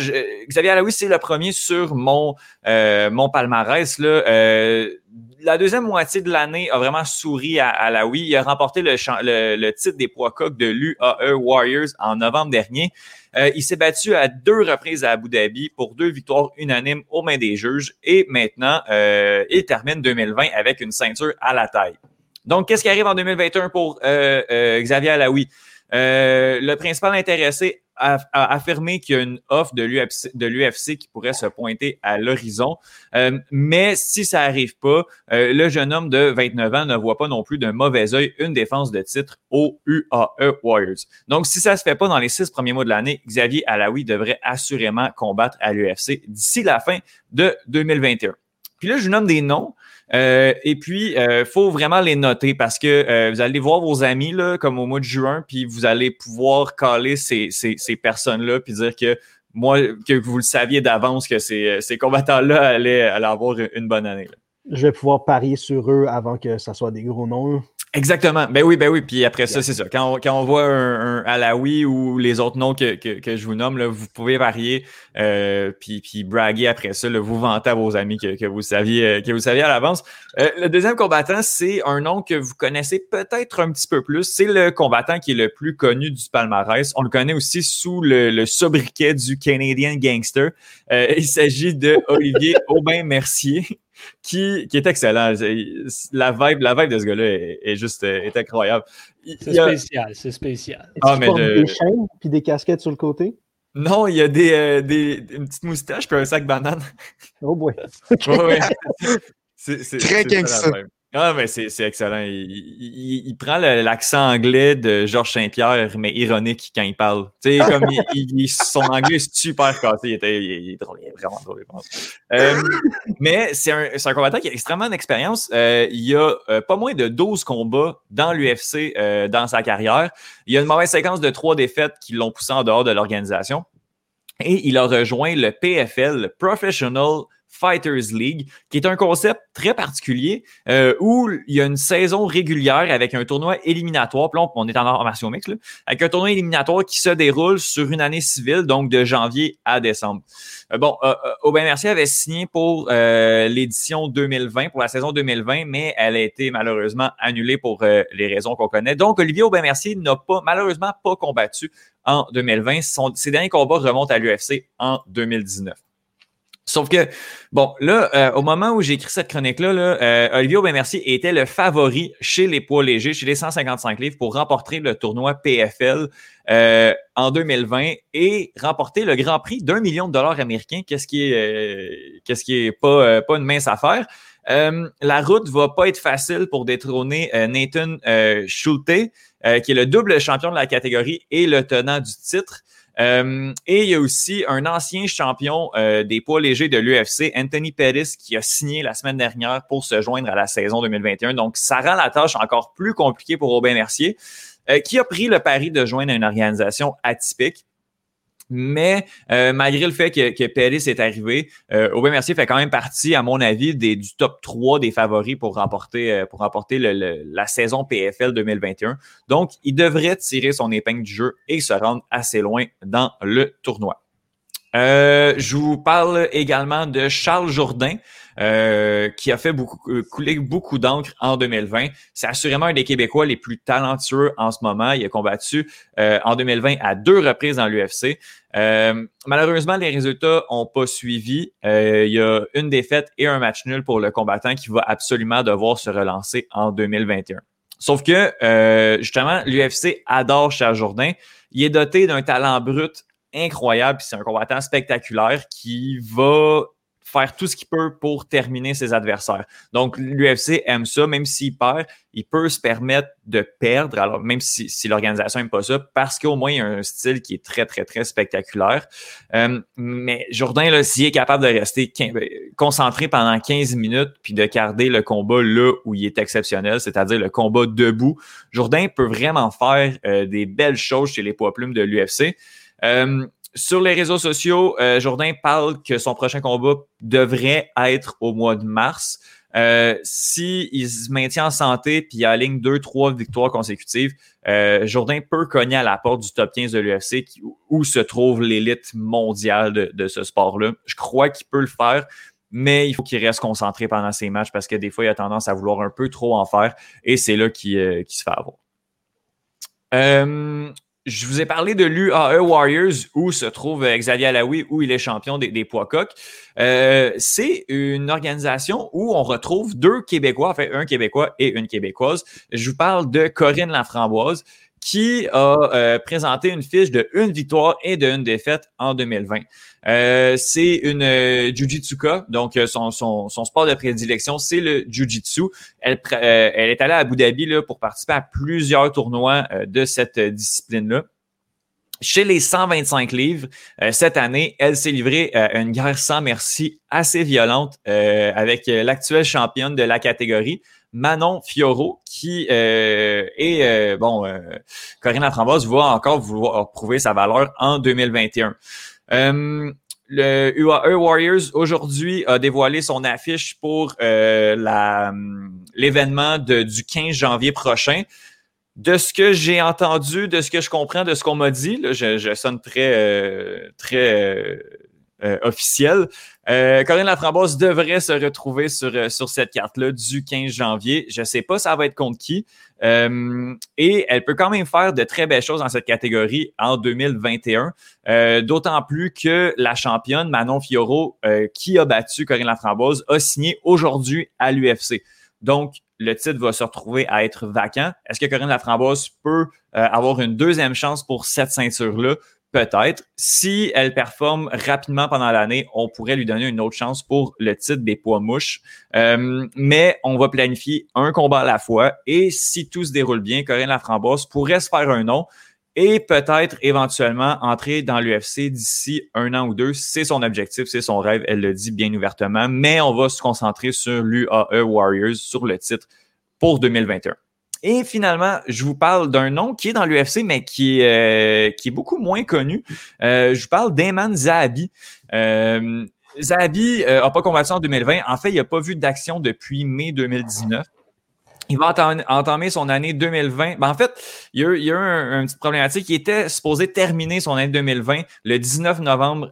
Xavier Alaoui, c'est le premier sur mon, euh, mon palmarès. Là. Euh, la deuxième moitié de l'année a vraiment souri à Alaoui. Il a remporté le, le, titre des poids coqs de l'UAE Warriors en novembre dernier. Euh, il s'est battu à deux reprises à Abu Dhabi pour deux victoires unanimes aux mains des juges et maintenant, euh, il termine 2020 avec une ceinture à la taille. Donc, qu'est-ce qui arrive en 2021 pour euh, Xavier Alaoui? le principal intéressé a, affirmé qu'il y a une offre de l'UFC qui pourrait se pointer à l'horizon. Euh, mais si ça n'arrive pas, euh, le jeune homme de 29 ans ne voit pas non plus d'un mauvais œil une défense de titre au UAE Warriors. Donc, si ça se fait pas dans les six premiers mois de l'année, Xavier Alaoui devrait assurément combattre à l'UFC d'ici la fin de 2021. Puis là, je nomme des noms. Euh, et puis, euh, faut vraiment les noter parce que euh, vous allez voir vos amis, là, comme au mois de juin, puis vous allez pouvoir caler ces, ces, ces personnes-là, puis dire que moi, que vous le saviez d'avance que ces, ces combattants-là allaient, allaient, avoir une bonne année. Je vais pouvoir parier sur eux avant que ça soit des gros noms. Exactement. Ben oui, ben oui. Puis après ça, c'est ça. Quand on, quand on voit un, un Alaoui ou les autres noms que, que, que je vous nomme, là, vous pouvez varier euh, puis, puis braguer après ça. Là, vous vanter à vos amis que, que vous saviez euh, que vous saviez à l'avance. Euh, le deuxième combattant, c'est un nom que vous connaissez peut-être un petit peu plus. C'est le combattant qui est le plus connu du palmarès. On le connaît aussi sous le, le sobriquet du Canadian Gangster. Euh, il s'agit de Olivier Aubin-Mercier qui, qui est excellent. La vibe, la vibe de ce gars-là est, juste est incroyable. C'est spécial, c'est spécial. Ah, mais des chaînes puis des casquettes sur le côté? Non, il y a des, euh, des une petite moustache puis un sac banane. Oh boy. ouais, C'est Très gangster. Ah, mais c'est excellent. Il, prend l'accent anglais de Georges Saint-Pierre, mais ironique quand il parle. Tu sais, comme son anglais est super cassé. Il, est drôle, il est vraiment drôle. Euh, mais c'est un, un, combattant qui a extrêmement d'expérience. Euh, il a euh, pas moins de 12 combats dans l'UFC euh, dans sa carrière. Il a une mauvaise séquence de trois défaites qui l'ont poussé en dehors de l'organisation. Et il a rejoint le PFL, le Professional Fighters League, qui est un concept très particulier euh, où il y a une saison régulière avec un tournoi éliminatoire. Puis on est en version mixte, avec un tournoi éliminatoire qui se déroule sur une année civile, donc de janvier à décembre. Euh, bon, euh, Aubin Mercier avait signé pour l'édition 2020, pour la saison 2020, mais elle a été malheureusement annulée pour les raisons qu'on connaît. Donc, Olivier Aubin Mercier n'a pas malheureusement pas combattu en 2020. Son, ses derniers combats remontent à l'UFC en 2019. Sauf que, bon, là, euh, au moment où j'ai écrit cette chronique-là, là, euh, Olivier Aubin-Mercier était le favori chez les poids légers, chez les 155 livres, pour remporter le tournoi PFL euh, en 2020 et remporter le Grand Prix d'un million de dollars américains, qu'est-ce qui est, pas, pas une mince affaire. la route va pas être facile pour détrôner Nathan Schulte, qui est le double champion de la catégorie et le tenant du titre. Euh, et il y a aussi un ancien champion euh, des poids légers de l'UFC, Anthony Pettis, qui a signé la semaine dernière pour se joindre à la saison 2021. Donc, ça rend la tâche encore plus compliquée pour Robin Mercier, euh, qui a pris le pari de joindre une organisation atypique. Mais euh, malgré le fait que, que Pérez est arrivé, euh, Aubin Mercier fait quand même partie, à mon avis, des, du top 3 des favoris pour remporter, euh, pour remporter la saison PFL 2021. Donc, il devrait tirer son épingle du jeu et se rendre assez loin dans le tournoi. Euh, je vous parle également de Charles Jourdain. Euh, qui a fait beaucoup, euh, couler beaucoup d'encre en 2020. C'est assurément un des Québécois les plus talentueux en ce moment. Il a combattu euh, en 2020 à deux reprises dans l'UFC. malheureusement, les résultats ont pas suivi. il y a une défaite et un match nul pour le combattant qui va absolument devoir se relancer en 2021. Sauf que, justement, l'UFC adore Charles Jourdain. Il est doté d'un talent brut incroyable, c'est un combattant spectaculaire qui va faire tout ce qu'il peut pour terminer ses adversaires. Donc, l'UFC aime ça, même s'il perd, il peut se permettre de perdre, alors même si, l'organisation n'aime pas ça, parce qu'au moins, il a un style qui est très, très, très spectaculaire. Euh, mais Jourdain, s'il est capable de rester ben, concentré pendant 15 minutes, puis de garder le combat là où il est exceptionnel, c'est-à-dire le combat debout, Jourdain peut vraiment faire euh, des belles choses chez les poids plumes de l'UFC. Euh, sur les réseaux sociaux, euh, Jourdain parle que son prochain combat devrait être au mois de mars. Euh, S'il se maintient en santé puis il aligne deux, trois victoires consécutives, euh, Jourdain peut cogner à la porte du top 15 de l'UFC où se trouve l'élite mondiale de, ce sport-là. Je crois qu'il peut le faire mais il faut qu'il reste concentré pendant ses matchs parce que des fois, il a tendance à vouloir un peu trop en faire et c'est là qu'il euh, se fait avoir. Euh, je vous ai parlé de l'UAE Warriors où se trouve Xavier Alaoui, où il est champion des, des poids coqs. Euh, c'est une organisation où on retrouve deux Québécois, enfin un Québécois et une Québécoise. Je vous parle de Corinne Laframboise qui a euh, présenté une fiche de une victoire et de une défaite en 2020. Euh, c'est une euh, Jiu-Jitsuka, donc euh, son, son, son, sport de prédilection, c'est le Jiu-Jitsu. Elle, elle est allée à Abu Dhabi là, pour participer à plusieurs tournois de cette discipline-là. Chez les 125 livres, cette année, elle s'est livrée à une guerre sans merci assez violente avec l'actuelle championne de la catégorie, Manon Fioro, qui euh, est, euh, bon, euh, Corinne Laframboise va encore vouloir prouver sa valeur en 2021. Euh, le UAE Warriors aujourd'hui a dévoilé son affiche pour la l'événement du 15 janvier prochain. De ce que j'ai entendu, de ce que je comprends, de ce qu'on m'a dit, là, je, je, sonne très, très euh, officielle. Euh, Corinne Laframboise devrait se retrouver sur, euh, sur cette carte-là du 15 janvier. Je ne sais pas ça va être contre qui. et elle peut quand même faire de très belles choses dans cette catégorie en 2021. D'autant plus que la championne Manon Fioro, qui a battu Corinne Laframboise, a signé aujourd'hui à l'UFC. Donc, le titre va se retrouver à être vacant. Est-ce que Corinne Laframboise peut avoir une deuxième chance pour cette ceinture-là? Peut-être. Si elle performe rapidement pendant l'année, on pourrait lui donner une autre chance pour le titre des poids mouches. Euh, mais on va planifier un combat à la fois. Et si tout se déroule bien, Corinne Laframboise pourrait se faire un nom et peut-être éventuellement entrer dans l'UFC d'ici un an ou deux. C'est son objectif, c'est son rêve. Elle le dit bien ouvertement. Mais on va se concentrer sur l'UAE Warriors, sur le titre pour 2021. Et finalement, je vous parle d'un nom qui est dans l'UFC, mais qui, euh, qui est beaucoup moins connu. Euh, je vous parle d'Eman Zahabi. Euh, Zahabi n'a euh, pas combattu en 2020. En fait, il n'a pas vu d'action depuis mai 2019. Il va entamer son année 2020. Ben, en fait, il y a, il y un, petit problématique. Il était supposé terminer son année 2020 le 19 novembre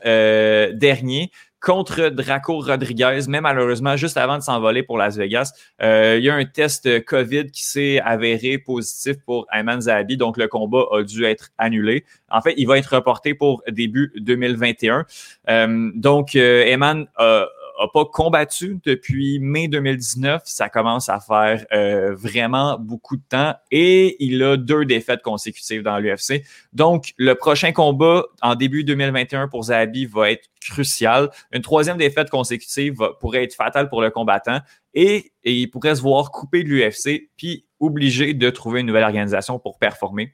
dernier contre Draco Rodriguez, mais malheureusement, juste avant de s'envoler pour Las Vegas, euh, il y a un test COVID qui s'est avéré positif pour Ayman Zahabi, donc le combat a dû être annulé. En fait, il va être reporté pour début 2021. Euh, donc, euh, Ayman a a pas combattu depuis mai 2019. Ça commence à faire euh, vraiment beaucoup de temps et il a deux défaites consécutives dans l'UFC. Donc, le prochain combat en début 2021 pour Zabi va être crucial. Une troisième défaite consécutive pourrait être fatale pour le combattant et, et il pourrait se voir couper de l'UFC puis obligé de trouver une nouvelle organisation pour performer.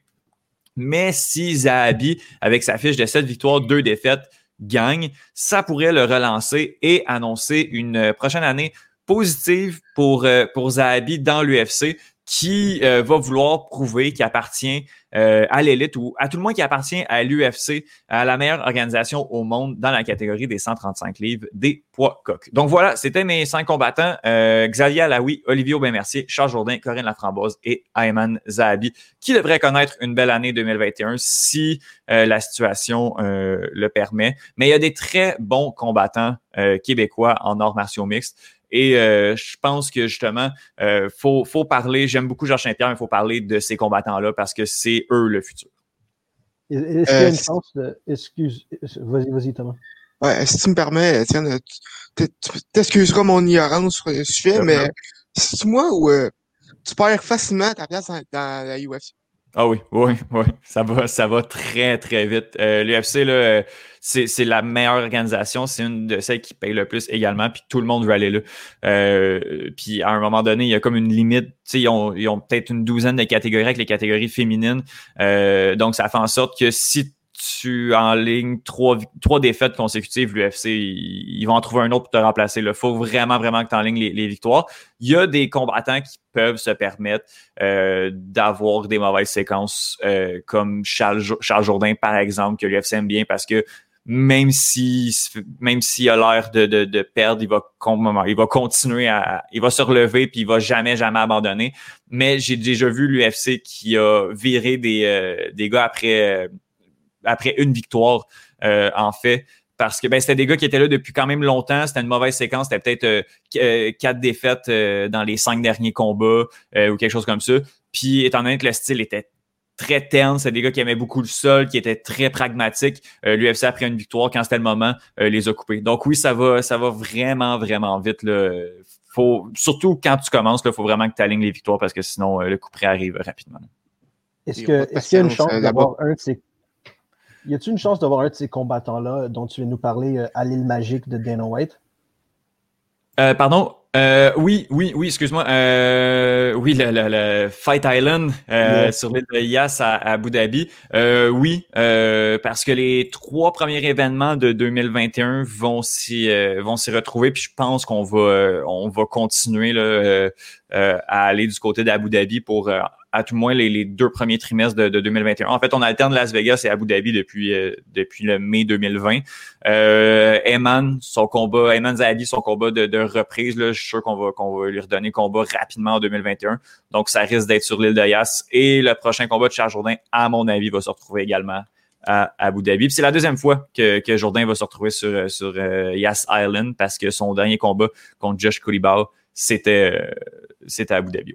Mais si Zahabi, avec sa fiche de 7 victoires, 2 défaites, gagne, ça pourrait le relancer et annoncer une prochaine année positive pour, euh, pour Zahabi dans l'UFC qui euh, va vouloir prouver qu'il appartient euh, à l'élite ou à tout le moins qui appartient à l'UFC, à la meilleure organisation au monde dans la catégorie des 135 livres des poids coqs. Donc voilà, c'était mes cinq combattants. Euh, Xavier Alaoui, Olivier Aubin-Mercier, Charles Jourdain, Corinne Laframboise et Ayman Zahabi, qui devraient connaître une belle année 2021 si la situation le permet. Mais il y a des très bons combattants québécois en arts martiaux mixtes. Et euh, je pense que justement, euh, faut, faut parler, j'aime beaucoup Georges Saint-Pierre, mais il faut parler de ces combattants-là parce que c'est eux le futur. Est-ce qu'il y a euh, une chance de. Excuse. Vas-y, vas-y, Thomas. Ouais, si tu me permets, Étienne, tu t'excuseras mon ignorance sur le sujet, mais c'est moi où tu perds facilement ta place dans, dans la UFC. Ah oui, oui, oui. Ça va, ça va très, très vite. Euh, L'UFC, là, c'est la meilleure organisation. C'est une de celles qui paye le plus également. Puis tout le monde veut aller là. Euh, puis à un moment donné, il y a comme une limite. Ils ont, ont peut-être une douzaine de catégories avec les catégories féminines. Euh, donc, ça fait en sorte que si tu en ligne trois, trois défaites consécutives, l'UFC, ils, vont en trouver un autre pour te remplacer. Il faut vraiment, vraiment que tu en ligne les, victoires. Il y a des combattants qui peuvent se permettre euh, d'avoir des mauvaises séquences, euh, comme Charles, Charles Jourdain, par exemple, que l'UFC aime bien parce que même si même s'il a l'air de, de, de, perdre, il va, il va continuer à. Il va se relever puis il va jamais, jamais abandonner. Mais j'ai déjà vu l'UFC qui a viré des, euh, des gars après, après une victoire, en fait parce que ben, c'était des gars qui étaient là depuis quand même longtemps. C'était une mauvaise séquence. C'était peut-être euh, euh, quatre défaites euh, dans les cinq derniers combats ou quelque chose comme ça. Puis, étant donné que le style était très terne, c'est des gars qui aimaient beaucoup le sol, qui étaient très pragmatiques. L'UFC, après une victoire, quand c'était le moment, les a coupés. Donc oui, ça va, ça va vraiment, vraiment vite. Là. Faut, surtout quand tu commences, il faut vraiment que tu alignes les victoires parce que sinon, le coup près arrive rapidement. Est-ce qu'il y a une chance d'avoir un de ces y a-t-il une chance d'avoir un de ces combattants-là dont tu viens nous parler euh, à l'île magique de Dana White? Euh, pardon? Euh, oui, oui, oui, excuse-moi. oui, le, Fight Island sur l'île de Yas à, Abu Dhabi. oui, parce que les trois premiers événements de 2021 vont s'y vont s'y retrouver. Puis je pense qu'on va on va continuer là, à aller du côté d'Abu Dhabi pour à tout moins les, deux premiers trimestres de, 2021. En fait, on alterne Las Vegas et Abu Dhabi depuis, euh, depuis le mai 2020. Euh, Eman, son combat, Eman Zahabi, son combat de, reprise, là, je suis sûr qu'on va, qu'on va lui redonner combat rapidement en 2021. Donc, ça risque d'être sur l'île de Yas. Et le prochain combat de Charles Jourdain, à mon avis, va se retrouver également à Abu Dhabi. c'est la deuxième fois que, que Jourdain va se retrouver sur, sur euh, Yas Island parce que son dernier combat contre Josh Koulibaly, c'était, euh, c'était à Abu Dhabi.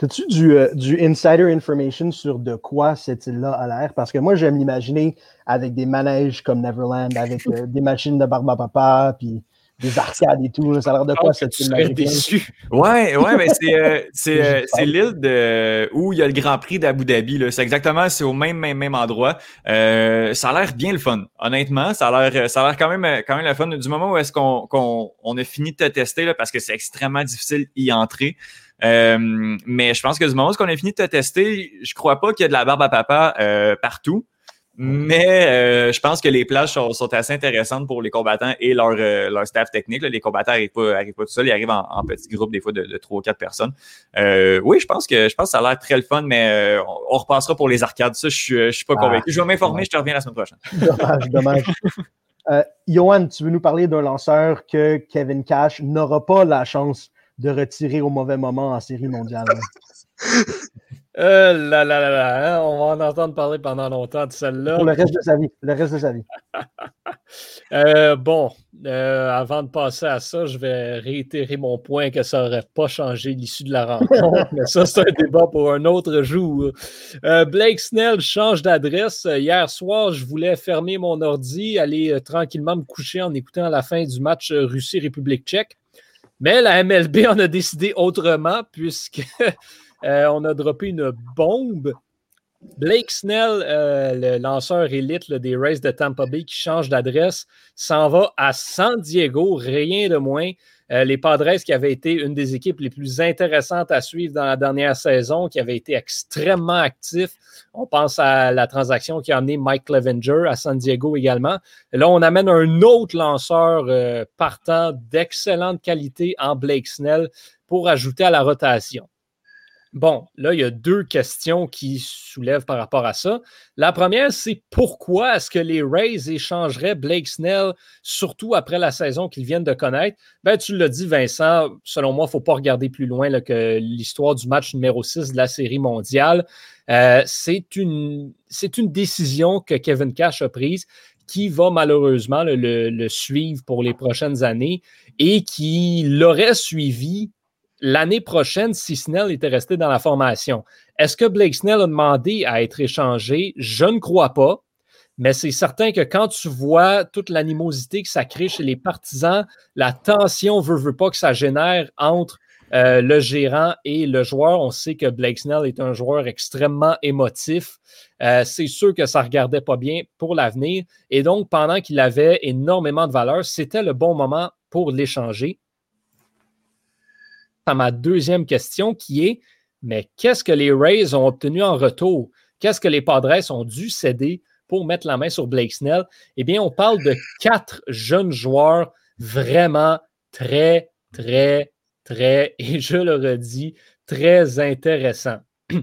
As-tu du, euh, du, insider information sur de quoi cette île-là a l'air? Parce que moi, j'aime l'imaginer avec des manèges comme Neverland, avec euh, des machines de Papa, puis des arcades et tout. Ça a l'air de quoi cette île-là? déçu. Ouais, ouais, mais c'est, euh, c'est, c'est l'île de, où il y a le Grand Prix d'Abu Dhabi. Là. C'est exactement, c'est au même, même, même endroit. ça a l'air bien le fun. Honnêtement, ça a l'air, ça a l'air quand même, quand même le fun. Du moment où est-ce qu'on, qu'on on a fini de te tester, là, parce que c'est extrêmement difficile d'y entrer. Euh, mais je pense que du moment où on a fini de te tester, je crois pas qu'il y a de la barbe à papa euh, partout. Mais euh, je pense que les plages sont, assez intéressantes pour les combattants et leur, leur staff technique. Les combattants n'arrivent pas, arrivent pas tout seuls, ils arrivent en, petits groupes, des fois de, 3 ou 4 personnes. oui, je pense que je pense que ça a l'air très le fun, mais on, repassera pour les arcades. Ça, je je suis pas ah, convaincu. Je vais m'informer, je te reviens la semaine prochaine. Dommage, dommage. Johan, tu veux nous parler d'un lanceur que Kevin Cash n'aura pas la chance de retirer au mauvais moment en série mondiale. Euh, là, là, là, on va en entendre parler pendant longtemps de celle-là. Pour le reste de sa vie. Le reste de sa vie. Euh, bon, euh, avant de passer à ça, je vais réitérer mon point que ça n'aurait pas changé l'issue de la rencontre. mais ça, c'est un débat pour un autre jour. Blake Snell change d'adresse. Hier soir, je voulais fermer mon ordi, aller tranquillement me coucher en écoutant la fin du match Russie-République tchèque. Mais la MLB en a décidé autrement puisque euh, on a droppé une bombe. Blake Snell, euh, le lanceur élite des Rays de Tampa Bay qui change d'adresse, s'en va à San Diego, rien de moins. Euh, les Padres, qui avaient été une des équipes les plus intéressantes à suivre dans la dernière saison, qui avaient été extrêmement actifs. On pense à la transaction qui a amené Mike Clevenger à San Diego également. là, on amène un autre lanceur euh, partant d'excellente qualité en Blake Snell pour ajouter à la rotation. Bon, là, il y a deux questions qui soulèvent par rapport à ça. La première, c'est pourquoi est-ce que les Rays échangeraient Blake Snell, surtout après la saison qu'ils viennent de connaître? Ben, tu l'as dit, Vincent, selon moi, il ne faut pas regarder plus loin que l'histoire du match numéro 6 de la Série mondiale. Euh, c'est une, une décision que Kevin Cash a prise qui va malheureusement le suivre pour les prochaines années et qui l'aurait suivi l'année prochaine si Snell était resté dans la formation. Est-ce que Blake Snell a demandé à être échangé? Je ne crois pas. Mais c'est certain que quand tu vois toute l'animosité que ça crée chez les partisans, la tension veut, veut pas que ça génère entre euh, le gérant et le joueur. On sait que Blake Snell est un joueur extrêmement émotif. Euh, c'est sûr que ça ne regardait pas bien pour l'avenir. Et donc, pendant qu'il avait énormément de valeur, c'était le bon moment pour l'échanger à ma deuxième question qui est mais qu'est-ce que les Rays ont obtenu en retour? Qu'est-ce que les Padres ont dû céder pour mettre la main sur Blake Snell? Eh bien, on parle de quatre jeunes joueurs vraiment très, très, très, et je le redis, très intéressants.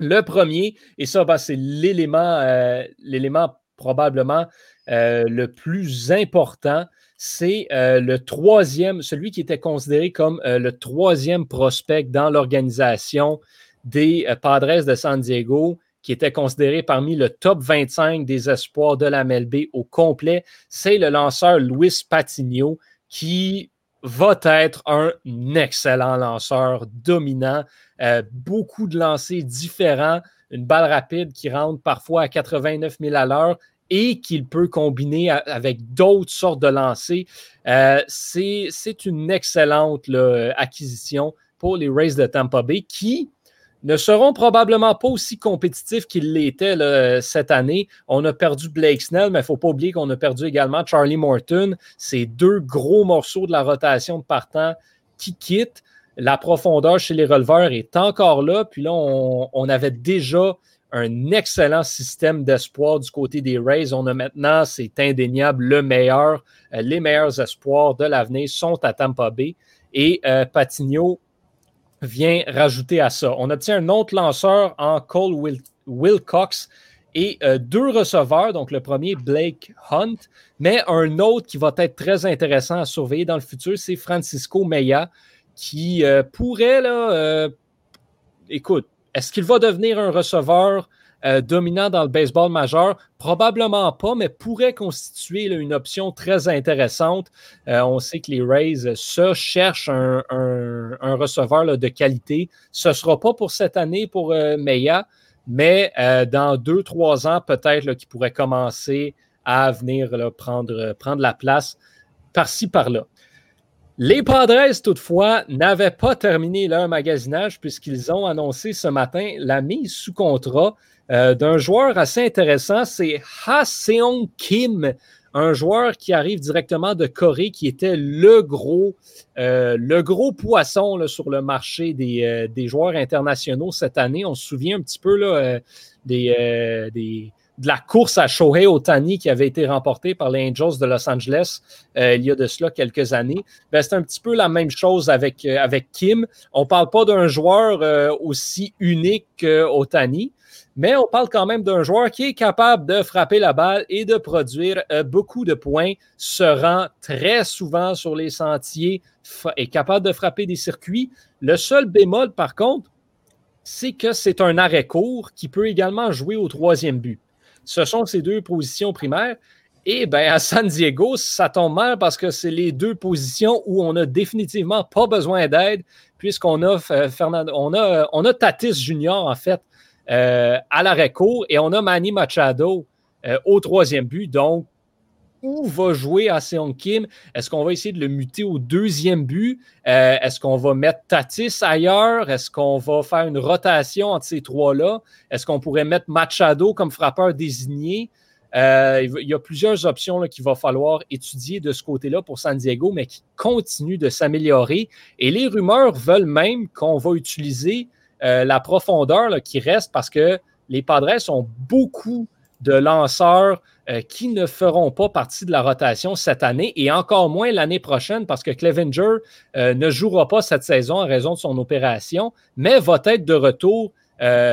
Le premier, et ça, ben, c'est l'élément, euh, l'élément probablement le plus important, c'est le troisième, celui qui était considéré comme le troisième prospect dans l'organisation des Padres de San Diego, qui était considéré parmi le top 25 des espoirs de la MLB au complet. C'est le lanceur Luis Patigno qui va être un excellent lanceur dominant, euh, beaucoup de lancers différents, une balle rapide qui rentre parfois à 89 000 à l'heure et qu'il peut combiner avec d'autres sortes de lancers. Euh, c'est une excellente acquisition pour les Rays de Tampa Bay qui, ne seront probablement pas aussi compétitifs qu'ils l'étaient cette année. On a perdu Blake Snell, mais il ne faut pas oublier qu'on a perdu également Charlie Morton. Ces deux gros morceaux de la rotation de partant qui quittent. La profondeur chez les releveurs est encore là. Puis là, on, avait déjà un excellent système d'espoir du côté des Rays. On a maintenant, c'est indéniable, le meilleur. Euh, les meilleurs espoirs de l'avenir sont à Tampa Bay. Et euh, Patigno vient rajouter à ça. On obtient un autre lanceur en Cole Wilcox et euh, deux receveurs. Donc, le premier, Blake Hunt, mais un autre qui va être très intéressant à surveiller dans le futur, c'est Francisco Meya, qui euh, pourrait, là, écoute, est-ce qu'il va devenir un receveur euh, dominant dans le baseball majeur? Probablement pas, mais pourrait constituer une option très intéressante. Euh, on sait que les Rays se cherchent un, receveur de qualité. Ce ne sera pas pour cette année pour euh, Meya, mais dans deux, trois ans, peut-être qu'il pourrait commencer à venir prendre, prendre la place par-ci, par-là. Les Padres, toutefois, n'avaient pas terminé leur magasinage puisqu'ils ont annoncé ce matin la mise sous contrat euh, d'un joueur assez intéressant, c'est Ha Seong Kim, un joueur qui arrive directement de Corée, qui était le gros, euh, le gros poisson sur le marché des, euh, des, joueurs internationaux cette année. On se souvient un petit peu là, des, de la course à Shohei Otani qui avait été remportée par les Angels de Los Angeles il y a de cela quelques années. Ben, c'est un petit peu la même chose avec, avec Kim. On ne parle pas d'un joueur aussi unique qu'Otani. Mais on parle quand même d'un joueur qui est capable de frapper la balle et de produire euh, beaucoup de points, se rend très souvent sur les sentiers, est capable de frapper des circuits. Le seul bémol, par contre, c'est que c'est un arrêt court qui peut également jouer au troisième but. Ce sont ces deux positions primaires. Et bien, à San Diego, ça tombe mal parce que c'est les deux positions où on n'a définitivement pas besoin d'aide, puisqu'on a, euh, Fernando, on a, on a Tatis Junior, en fait, euh, à l'arrêt court et on a Manny Machado euh, au troisième but. Donc, où va jouer Seong Kim? Est-ce qu'on va essayer de le muter au deuxième but? Euh, est-ce qu'on va mettre Tatis ailleurs? Est-ce qu'on va faire une rotation entre ces trois-là? Est-ce qu'on pourrait mettre Machado comme frappeur désigné? il y a plusieurs options qu'il va falloir étudier de ce côté-là pour San Diego, mais qui continuent de s'améliorer. Et les rumeurs veulent même qu'on va utiliser euh, la profondeur qui reste parce que les Padres ont beaucoup de lanceurs euh, qui ne feront pas partie de la rotation cette année et encore moins l'année prochaine parce que Clevenger euh, ne jouera pas cette saison en raison de son opération, mais va être de retour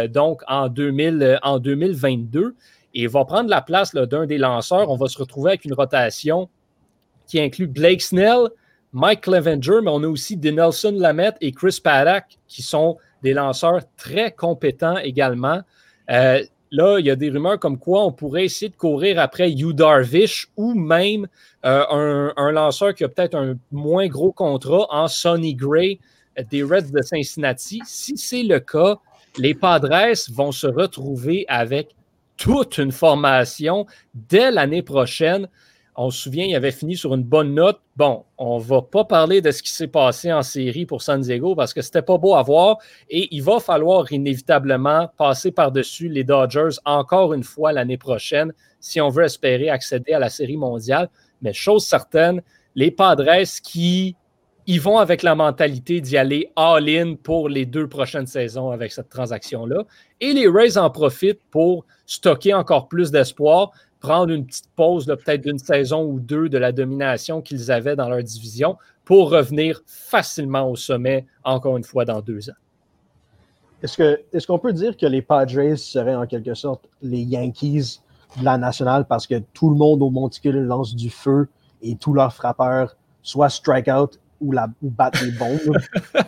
donc en, 2000, en 2022 et va prendre la place d'un des lanceurs. On va se retrouver avec une rotation qui inclut Blake Snell, Mike Clevenger, mais on a aussi Denelson Lamette et Chris Paddock qui sont des lanceurs très compétents également. Euh, là, il y a des rumeurs comme quoi on pourrait essayer de courir après Hugh Darvish ou même euh, un, lanceur qui a peut-être un moins gros contrat en Sonny Gray des Reds de Cincinnati. Si c'est le cas, les Padres vont se retrouver avec toute une formation dès l'année prochaine on se souvient, il avait fini sur une bonne note. Bon, on ne va pas parler de ce qui s'est passé en série pour San Diego parce que c'était pas beau à voir et il va falloir inévitablement passer par-dessus les Dodgers encore une fois l'année prochaine si on veut espérer accéder à la série mondiale. Mais chose certaine, les Padres qui y vont avec la mentalité d'y aller all-in pour les deux prochaines saisons avec cette transaction-là. Et les Rays en profitent pour stocker encore plus d'espoir prendre une petite pause peut-être d'une saison ou deux de la domination qu'ils avaient dans leur division pour revenir facilement au sommet, encore une fois, dans deux ans. Est-ce qu'on est peut dire que les Padres seraient en quelque sorte les Yankees de la nationale parce que tout le monde au monticule lance du feu et tous leurs frappeurs soit strike out ou, la, ou battre des bombes?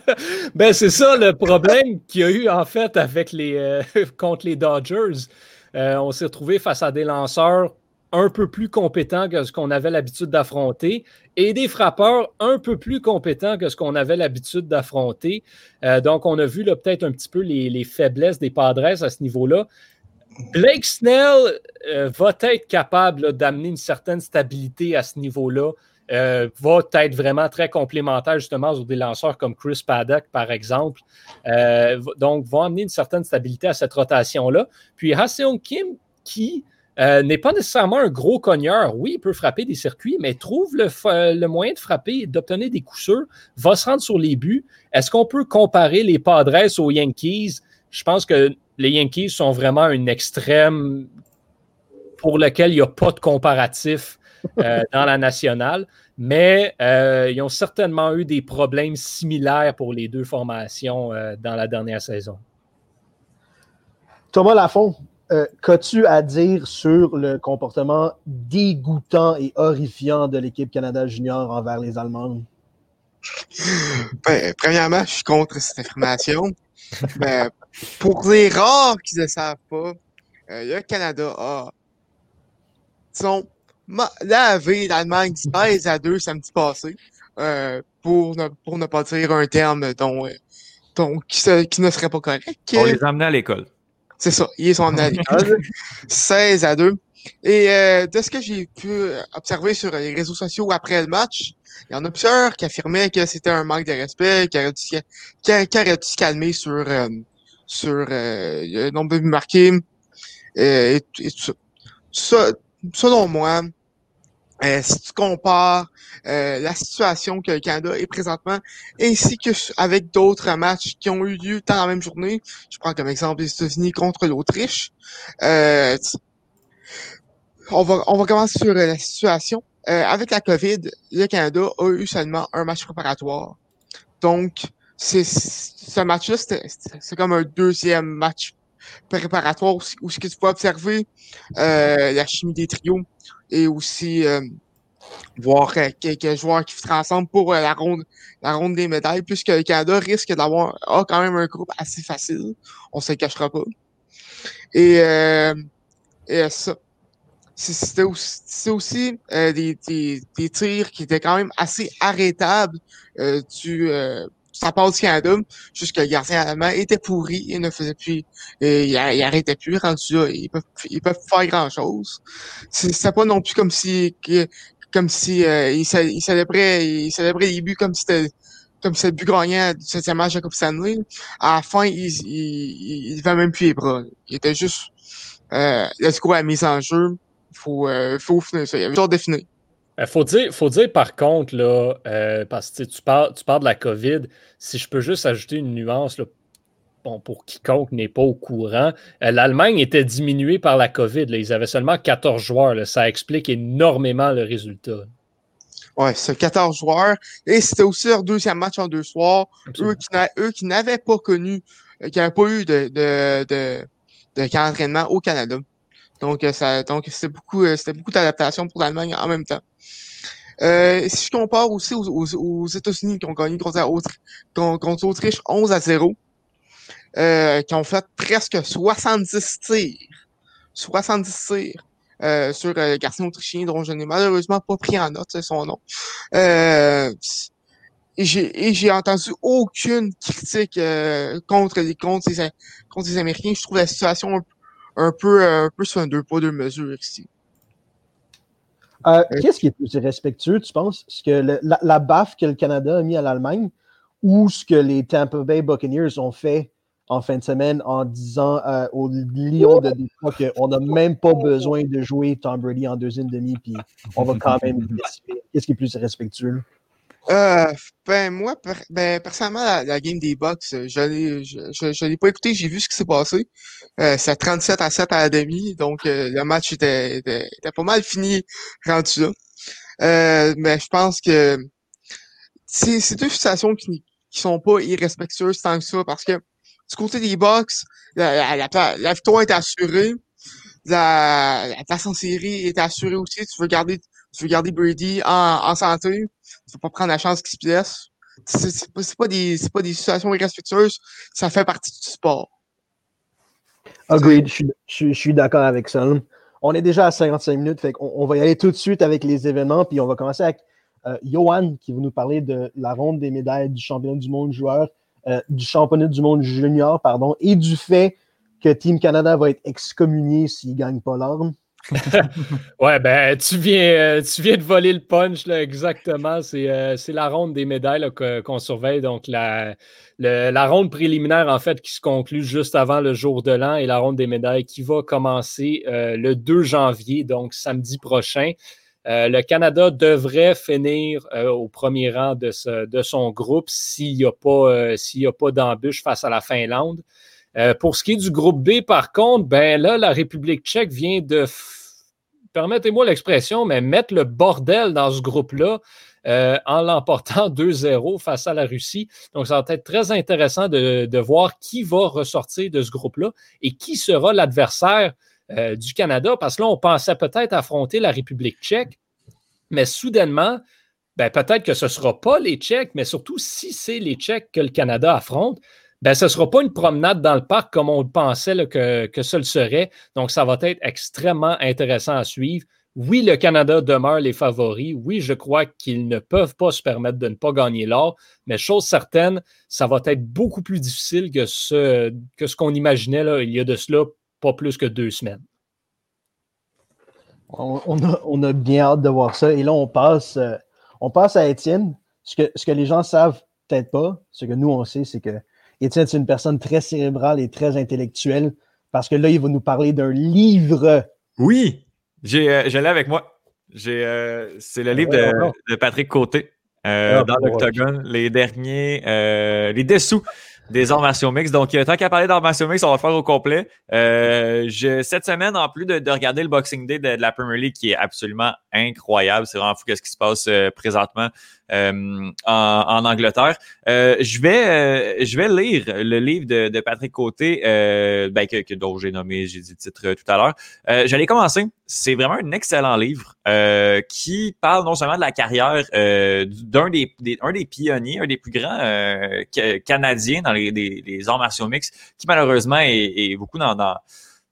ben, c'est ça le problème qu'il y a eu en fait avec les, euh, contre les Dodgers. Euh, on s'est retrouvé face à des lanceurs un peu plus compétents que ce qu'on avait l'habitude d'affronter et des frappeurs un peu plus compétents que ce qu'on avait l'habitude d'affronter. Euh, donc, on a vu peut-être un petit peu les, les, faiblesses des Padres à ce niveau-là. Blake Snell euh, va être capable d'amener une certaine stabilité à ce niveau-là. Euh, va être vraiment très complémentaire justement sur des lanceurs comme Chris Paddock, par exemple. Euh, donc, va amener une certaine stabilité à cette rotation-là. Puis Haseon Kim, qui euh, n'est pas nécessairement un gros cogneur. Oui, il peut frapper des circuits, mais trouve le, moyen de frapper d'obtenir des coups sûrs, va se rendre sur les buts. Est-ce qu'on peut comparer les Padres aux Yankees? Je pense que les Yankees sont vraiment un extrême pour lequel il n'y a pas de comparatif dans la nationale, mais euh, ils ont certainement eu des problèmes similaires pour les deux formations euh, dans la dernière saison. Thomas Lafont, qu'as-tu à dire sur le comportement dégoûtant et horrifiant de l'équipe Canada Junior envers les Allemands? Ben, premièrement, je suis contre cette affirmation. ben, pour les rares qui ne savent pas, le Canada a, disons, laver l'Allemagne 16 à 2 samedi passé, euh, pour, ne, pour ne pas dire un terme dont, dont qui, se, qui, ne serait pas correct. On les a amenés à l'école. C'est ça, ils sont amenés à l'école. 16 à 2. Et euh, de ce que j'ai pu observer sur les réseaux sociaux après le match, il y en a plusieurs qui affirmaient que c'était un manque de respect, qui aurait dû, qui, qui aurait dû se calmer sur, euh, sur euh, le nombre de buts marqués euh, et, et, tout ça. ça selon moi, euh, si tu compares euh, la situation que le Canada est présentement, ainsi que avec d'autres matchs qui ont eu lieu dans la même journée, je prends comme exemple les États-Unis contre l'Autriche. Euh, on va on va commencer sur la situation. avec la COVID, le Canada a eu seulement un match préparatoire. Donc, c'est ce match-là, c'est comme un deuxième match préparatoire où, ce que tu peux observer euh, la chimie des trios et aussi euh, voir quelques joueurs qui font ensemble pour euh, la ronde la ronde des médailles, puisque le Canada risque d'avoir quand même un groupe assez facile. On se le cachera pas. Et, euh, et ça. C'était aussi, aussi euh, des, des, des, tirs qui étaient quand même assez arrêtables euh, du, ça passe Canada, juste que le gardien allemand était pourri et ne faisait plus, et il, arrêtait plus, rendu là, ils peuvent, ils peuvent faire grand chose. C'est pas non plus comme si, comme si, euh, il, il célébrait, il célébrait les buts comme si c'était, comme c'était le but gagnant du septième match de Coupe Stanley. À la fin, il, il, il, il même plus les bras. Il était juste, euh, let's go à la mise en jeu. Faut, euh, faut finir ça. Il avait toujours défini. Il faut dire, faut dire par contre, là, euh, parce que tu parles, tu parles de la COVID, si je peux juste ajouter une nuance, là, bon, pour quiconque n'est pas au courant, euh, l'Allemagne était diminuée par la COVID. Là, ils avaient seulement 14 joueurs. Là, ça explique énormément le résultat. Oui, c'est 14 joueurs. Et c'était aussi leur deuxième match en deux soirs. Eux qui, eux qui n'avaient pas connu, euh, qui n'avaient pas eu de, de, de, de au Canada. Donc, ça, donc c'était beaucoup, c'était beaucoup d'adaptation pour l'Allemagne en même temps. Euh, si je compare aussi aux, aux, aux États-Unis qui ont gagné contre, contre l'Autriche 11 à 0, euh, qui ont fait presque 70 tirs. 70 tirs. Euh, sur euh, le garçon autrichien dont je n'ai malheureusement pas pris en note son nom. Euh, et j'ai entendu aucune critique euh, contre les contre les, contre les Américains. Je trouve la situation un, un peu un peu sur un deux poids deux mesures ici. Euh, Qu'est-ce qui est plus respectueux, tu penses? Ce que le, la, la, baffe que le Canada a mis à l'Allemagne ou ce que les Tampa Bay Buccaneers ont fait en fin de semaine en disant euh, aux Lions de Détroit qu'on n'a même pas besoin de jouer Tom Brady en deuxième demi, puis on va quand même Qu'est-ce qui est plus respectueux? Euh, ben moi, per, ben, personnellement, la, la, game des Bucks, je l'ai je, je, je l'ai pas écouté, j'ai vu ce qui s'est passé. Euh, c'est 37 à 7 à la demi, donc euh, le match était, était, était, pas mal fini rendu là. Euh, mais je pense que c'est deux situations qui, qui sont pas irrespectueuses tant que ça, parce que du côté des Bucks, la, la, la, la victoire est assurée. la, la place en série est assurée aussi. Tu veux garder, tu veux garder Brady en, santé. Tu veux pas prendre la chance qu'il se blesse. C'est pas, pas des, pas des situations irrespectueuses. Ça fait partie du sport. Agreed, je suis, d'accord avec ça. On est déjà à 55 minutes, on va y aller tout de suite avec les événements, puis on va commencer avec euh, Johan qui va nous parler de la ronde des médailles du championnat du monde joueur, euh, du championnat du monde junior, pardon, et du fait que Team Canada va être excommunié s'il ne gagne pas l'arme. Ouais, ben, tu viens, euh, tu viens de voler le punch, là, exactement. C'est euh, la ronde des médailles qu'on surveille. Donc, la, la ronde préliminaire, en fait, qui se conclut juste avant le jour de l'an et la ronde des médailles qui va commencer euh, le 2 janvier, donc samedi prochain. Le Canada devrait finir au premier rang de, son groupe s'il n'y a a pas d'embûche face à la Finlande. Euh, pour ce qui est du groupe B, par contre, ben là, la République tchèque vient de, permettez-moi l'expression, mais mettre le bordel dans ce groupe-là euh, en l'emportant 2-0 face à la Russie. Donc, ça va être très intéressant de, de voir qui va ressortir de ce groupe-là et qui sera l'adversaire euh, du Canada, parce que là, on pensait peut-être affronter la République tchèque, mais soudainement, ben, peut-être que ce ne sera pas les Tchèques, mais surtout si c'est les Tchèques que le Canada affronte, ben, ce ne sera pas une promenade dans le parc comme on pensait que, que ce le serait. Donc, ça va être extrêmement intéressant à suivre. Oui, le Canada demeure les favoris. Oui, je crois qu'ils ne peuvent pas se permettre de ne pas gagner l'or, mais chose certaine, ça va être beaucoup plus difficile que ce, que ce qu'on imaginait là, il y a de cela pas plus que deux semaines. On, on a, on a bien hâte de voir ça. Et là, on passe, euh, on passe à Étienne. Ce que, ce que les gens savent peut-être pas, ce que nous, on sait, c'est que Étienne, c'est une personne très cérébrale et très intellectuelle parce que là, il va nous parler d'un livre. Oui, j'ai, euh, je l'ai avec moi. J'ai, euh, c'est le livre ouais, de, ouais. de Patrick Côté euh, Ah, dans ouais. l'Octogone, les derniers, euh, les dessous des arts martiaux mix. Donc, tant qu'à parler d'arts martiaux mix, on va le faire au complet. Euh, je, cette semaine, en plus de, de regarder le Boxing Day de, de la Premier League, qui est absolument incroyable, c'est vraiment fou qu'est-ce qui se passe euh, présentement en, en Angleterre. Euh, je vais, euh, je vais lire le livre de, de Patrick Côté, euh, ben, que, que dont j'ai nommé, j'ai dit le titre euh, tout à l'heure. Euh, J'allais commencer. C'est vraiment un excellent livre euh, qui parle non seulement de la carrière euh, d'un des, un des pionniers, un des plus grands euh, ca- canadiens dans les, arts martiaux mixtes, qui malheureusement est, est beaucoup dans, dans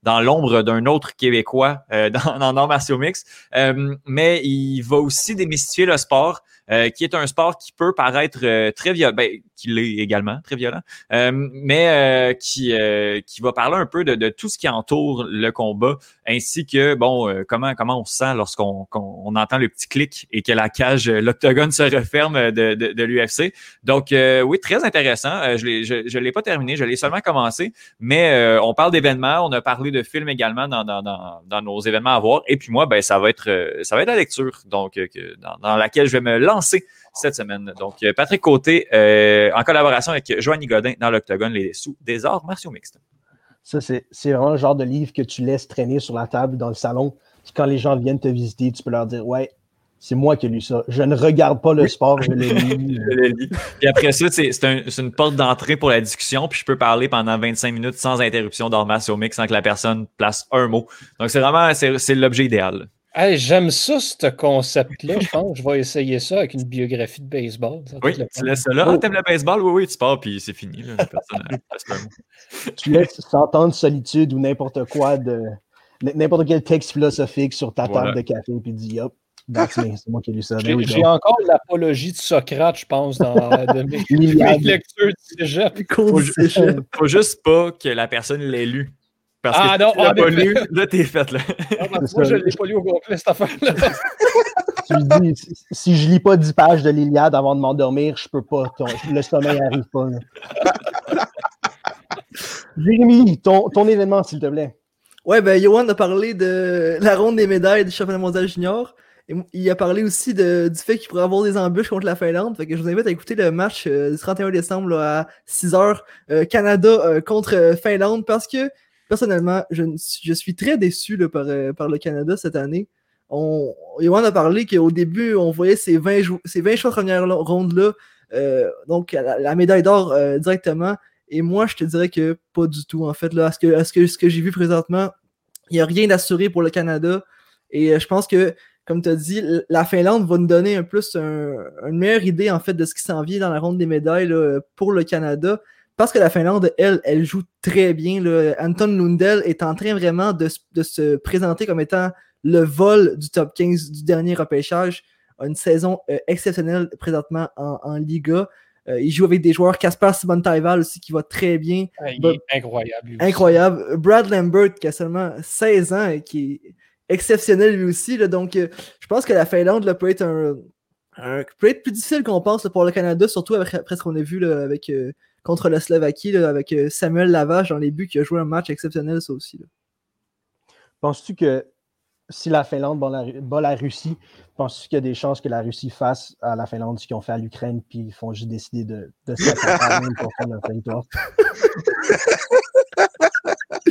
dans l'ombre d'un autre Québécois euh, dans, dans martiaux mixtes. Euh, mais il va aussi démystifier le sport, euh, qui est un sport qui peut paraître euh, très violent, ben, qui l'est également très violent, euh, mais euh, qui, euh, qui va parler un peu de, de tout ce qui entoure le combat, ainsi que bon comment comment on se sent lorsqu'on qu'on- on entend le petit clic et que la cage, l'octogone se referme de, de, de l'UFC. Donc oui, très intéressant. Je l'ai je, je l'ai pas terminé, je l'ai seulement commencé, mais on parle d'événements, on a parlé de films également dans, dans, dans, dans nos événements à voir. Et puis moi, ben ça va être ça va être la lecture, donc dans laquelle je vais me lancer cette semaine. Donc euh, Patrick Côté, euh, en collaboration avec Joanny Godin dans l'Octogone, les sous des arts martiaux mixtes. Ça, c'est vraiment le genre de livre que tu laisses traîner sur la table dans le salon. Puis quand les gens viennent te visiter, tu peux leur dire Ouais, c'est moi qui ai lu ça. Je ne regarde pas le sport, je le lis. Je le lis. Puis après ça, c'est c'est un- c'est une porte d'entrée pour la discussion, puis je peux parler pendant 25 minutes sans interruption d'arts martiaux mix sans que la personne place un mot. Donc c'est vraiment c'est c'est l'objet idéal. Hey, J'aime ça, ce concept-là. Je pense que je vais essayer ça avec une biographie de baseball. Oui, tu laisses ça là. Oh. Ah, t'aimes le baseball? Oui, oui, tu pars, puis c'est fini. Là. Personne tu laisses s'entendre solitude ou n'importe quoi de n'importe quel texte philosophique sur ta Voilà. table de café puis dis hop, c'est moi qui ai lu ça. J'ai encore l'apologie de Socrate, je pense, dans de mes, mes lectures du cégep. Faut. Faut juste pas que la personne l'ait lu. Parce Ah, que non, tu l'as ah, pas lu, là, t'es fait, là. Moi, ça. je ne l'ai pas lu au complet, cette affaire-là. Tu lui dis, si, si je lis pas 10 pages de l'Iliade avant de m'endormir, je peux pas. ton- le sommeil n'arrive pas. là. Jérémy, ton, ton événement, s'il te plaît. Ouais, ben, Johan a parlé de la ronde des médailles du championnat mondial junior. Et il a parlé aussi de- du fait qu'il pourrait avoir des embûches contre la Finlande. Fait que je vous invite à écouter le match euh, du 31 décembre là, à 6h, Canada euh, contre euh, Finlande, parce que personnellement, je, suis- très déçu euh, par le Canada cette année. On, a parlé qu'au début, on voyait ces 20, jou- ces 20 choix première ronde-là, euh, donc la, médaille d'or euh, directement. Et moi, je te dirais que pas du tout, en fait. Là, à ce que, à ce que, ce que j'ai vu présentement, il n'y a rien d'assuré pour le Canada. Et je pense que, comme tu as dit, la Finlande va nous donner un plus une meilleure idée en fait de ce qui s'en vient dans la ronde des médailles pour le Canada. Parce que la Finlande, elle, elle joue très bien. Anton Lundell est en train vraiment de, se présenter comme étant le vol du top 15 du dernier repêchage. Une saison exceptionnelle présentement en Liga. Euh, il joue avec des joueurs, Casper Taival aussi, qui va très bien. il est incroyable. incroyable. Brad Lambert, qui a seulement 16 ans et qui est exceptionnel lui aussi. donc, euh, je pense que la Finlande peut, être un, peut être plus difficile qu'on pense pour le Canada, surtout après ce qu'on a vu avec, euh, contre la Slovaquie, avec Samuel Lavage dans les buts, qui a joué un match exceptionnel, ça aussi. Penses-tu que si la Finlande bat la, Russie, penses-tu qu'il y a des chances que la Russie fasse à la Finlande ce qu'ils ont fait à l'Ukraine, puis ils font juste décider de, de se mettre pour faire leur territoire?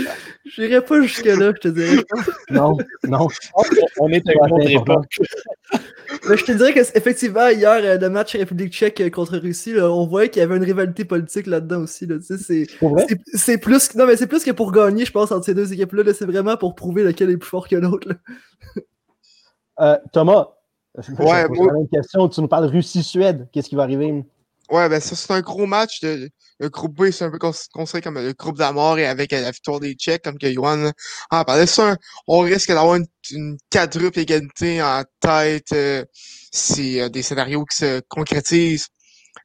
J'irai pas jusque-là, je te dirais. Non, non. On est à une époque. Mais je te dirais qu'effectivement, hier, euh, le match République tchèque euh, contre Russie, on voyait qu'il y avait une rivalité politique là-dedans aussi. c'est plus, non, mais c'est plus que pour gagner, je pense, entre ces deux équipes-là. c'est vraiment pour prouver lequel est plus fort que l'autre. Euh, Thomas, ouais, une question. Tu nous parles Russie-Suède. Qu'est-ce qui va arriver? Ouais, ben ça, c'est un gros match. De, le groupe B, c'est un peu construit comme le groupe de la mort et avec la victoire des Tchèques, comme que Yohan en parlait. Ça, on risque d'avoir une, quadruple égalité en tête euh, si euh, des scénarios qui se concrétisent.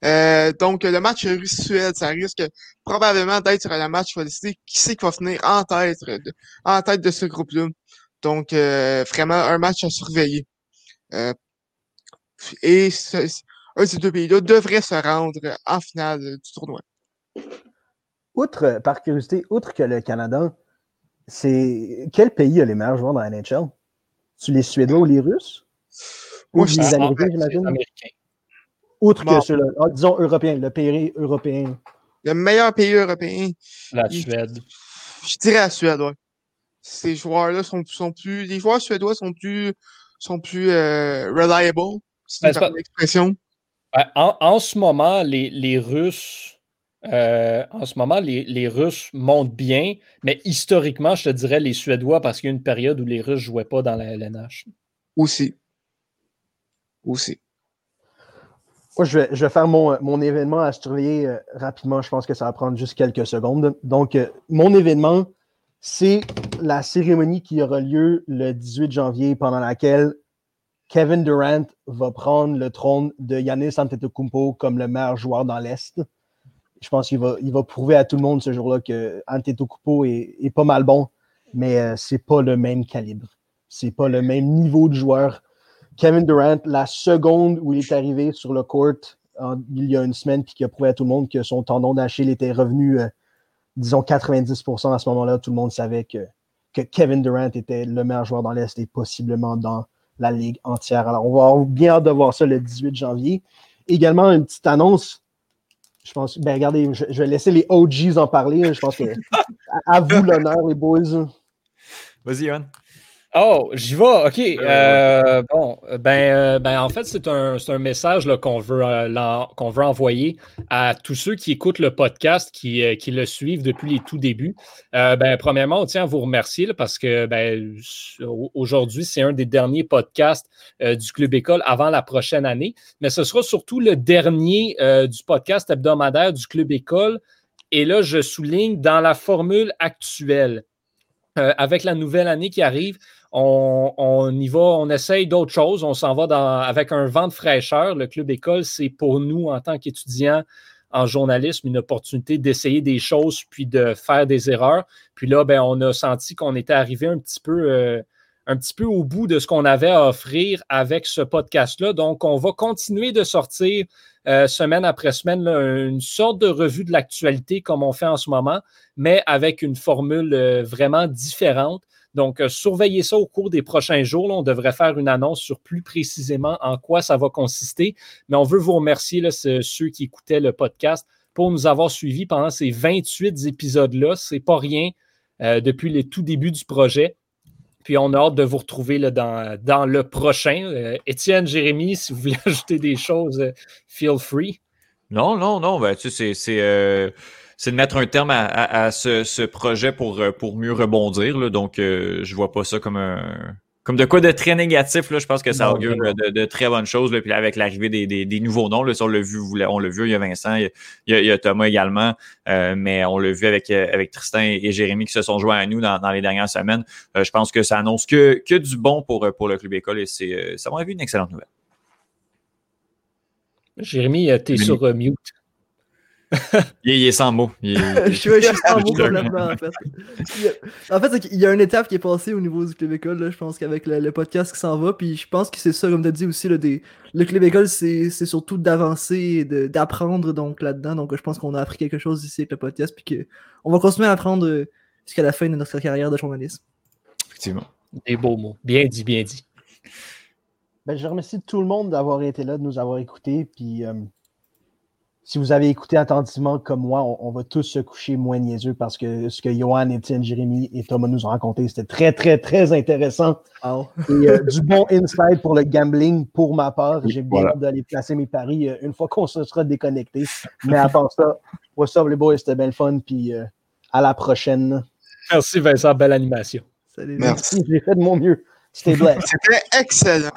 Euh, donc, le match Russe-Suède, ça risque probablement d'être le match qui va décider qui c'est qui va finir en tête, de, en tête de ce groupe-là? Donc, vraiment, un match à surveiller. et un de ces deux pays-là devrait se rendre en finale du tournoi. Outre, par curiosité, outre que le Canada, c'est quel pays a les meilleurs joueurs dans la NHL? Tu les Suédois ou les Russes? Ou les Américains, j'imagine? Outre que ceux-là, ah, disons européens, le pays européen. Le meilleur pays européen. La Suède. Je dirais la Suède, oui. Ces joueurs-là sont, sont, plus. Les joueurs suédois sont plus sont plus euh, reliable. C'est ben, une expression. En, ce moment, les, Russes, euh, en ce moment, les, Russes montent bien, mais historiquement, je te dirais les Suédois parce qu'il y a une période où les Russes ne jouaient pas dans la LNH. Aussi. Aussi. Moi, je vais, faire mon, événement à surveiller euh, rapidement. Je pense que ça va prendre juste quelques secondes. Donc, euh, mon événement, c'est la cérémonie qui aura lieu le 18 janvier, pendant laquelle Kevin Durant va prendre le trône de Yannis Antetokounmpo comme le meilleur joueur dans l'Est. Je pense qu'il va, prouver à tout le monde ce jour-là que Antetokounmpo est, pas mal bon, mais euh, c'est pas le même calibre. C'est pas le même niveau de joueur. Kevin Durant, la seconde où il est arrivé sur le court il y a une semaine, puis qu'il a prouvé à tout le monde que son tendon d'Achille était revenu, euh, disons 90% à ce moment-là, tout le monde savait que, que Kevin Durant était le meilleur joueur dans l'Est et possiblement dans la ligue entière. Alors, on va avoir bien hâte de voir ça le 18 janvier. Également, une petite annonce. Je pense, ben regardez, je, vais laisser les OGs en parler. Je pense que à, vous l'honneur, les boys. Vas-y, Yann. Oh, j'y vais, OK. Euh, bon, ben, euh, ben, en fait, c'est un, un, message qu'on veut, euh, qu'on veut envoyer à tous ceux qui écoutent le podcast, qui, qui le suivent depuis les tout débuts. ben, premièrement, on tient à vous remercier parce que ben, aujourd'hui, c'est un des derniers podcasts du Club École avant la prochaine année. Mais ce sera surtout le dernier du podcast hebdomadaire du Club École. Et là, je souligne dans la formule actuelle. Avec la nouvelle année qui arrive, on, y va, on essaye d'autres choses, on s'en va avec un vent de fraîcheur. Le club école, c'est pour nous, en tant qu'étudiants en journalisme, une opportunité d'essayer des choses puis de faire des erreurs. Puis là, ben, on a senti qu'on était arrivé un petit peu. Euh, un petit peu au bout de ce qu'on avait à offrir avec ce podcast-là. Donc, on va continuer de sortir euh, semaine après semaine une sorte de revue de l'actualité comme on fait en ce moment, mais avec une formule euh, vraiment différente. Donc, euh, surveillez ça au cours des prochains jours. on devrait faire une annonce sur plus précisément en quoi ça va consister. Mais on veut vous remercier, ceux qui écoutaient le podcast, pour nous avoir suivis pendant ces 28 épisodes-là. Ce n'est pas rien depuis le tout début du projet. Puis on a hâte de vous retrouver là, dans, dans le prochain. Euh, Étienne, Jérémy, si vous voulez ajouter des choses, feel free. Non, non, non. Ben, tu sais, c'est c'est de mettre un terme à, ce, projet pour, pour mieux rebondir. Donc, je vois pas ça comme un comme de quoi de très négatif, là, je pense que ça augure de, très bonnes choses. Là, puis avec l'arrivée des, nouveaux noms, là, on l'a vu, on l'a vu, il y a Vincent, il y a, Thomas également, euh, mais on l'a vu avec, euh, avec Tristan et Jérémy qui se sont joints à nous dans, les dernières semaines. Euh, je pense que ça annonce que, que du bon pour, pour le club école et c'est, ça m'a vu une excellente nouvelle. Jérémy, tu es sur mute il, est, sans mots. je, suis, sans mots complètement, en fait. en fait, il y a une étape qui est passée au niveau du club école, je pense qu'avec le, podcast qui s'en va, puis je pense que c'est ça, comme tu as dit aussi, le club école, c'est surtout d'avancer et d'apprendre donc là-dedans. Donc je pense qu'on a appris quelque chose ici avec le podcast, puis qu'on va continuer à apprendre euh, jusqu'à la fin de notre carrière de journaliste. Effectivement. Des beaux mots. Bien dit, bien dit. Ben, je remercie tout le monde d'avoir été là, de nous avoir écoutés, puis... Euh, si vous avez écouté attentivement comme moi, on, va tous se coucher moins niaiseux parce que ce que Johan, Étienne, Jérémy et Thomas nous ont raconté, c'était très, très, très intéressant. Et euh, du bon insight pour le gambling pour ma part. J'ai bien hâte d'aller placer mes paris euh, une fois qu'on se sera déconnecté. Mais à part ça, what's up les boys, c'était bien le fun. Puis euh, à la prochaine. Merci Vincent, belle animation. Salut. Merci, j'ai fait de mon mieux. C'était C'était excellent.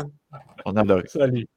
On adore. Salut.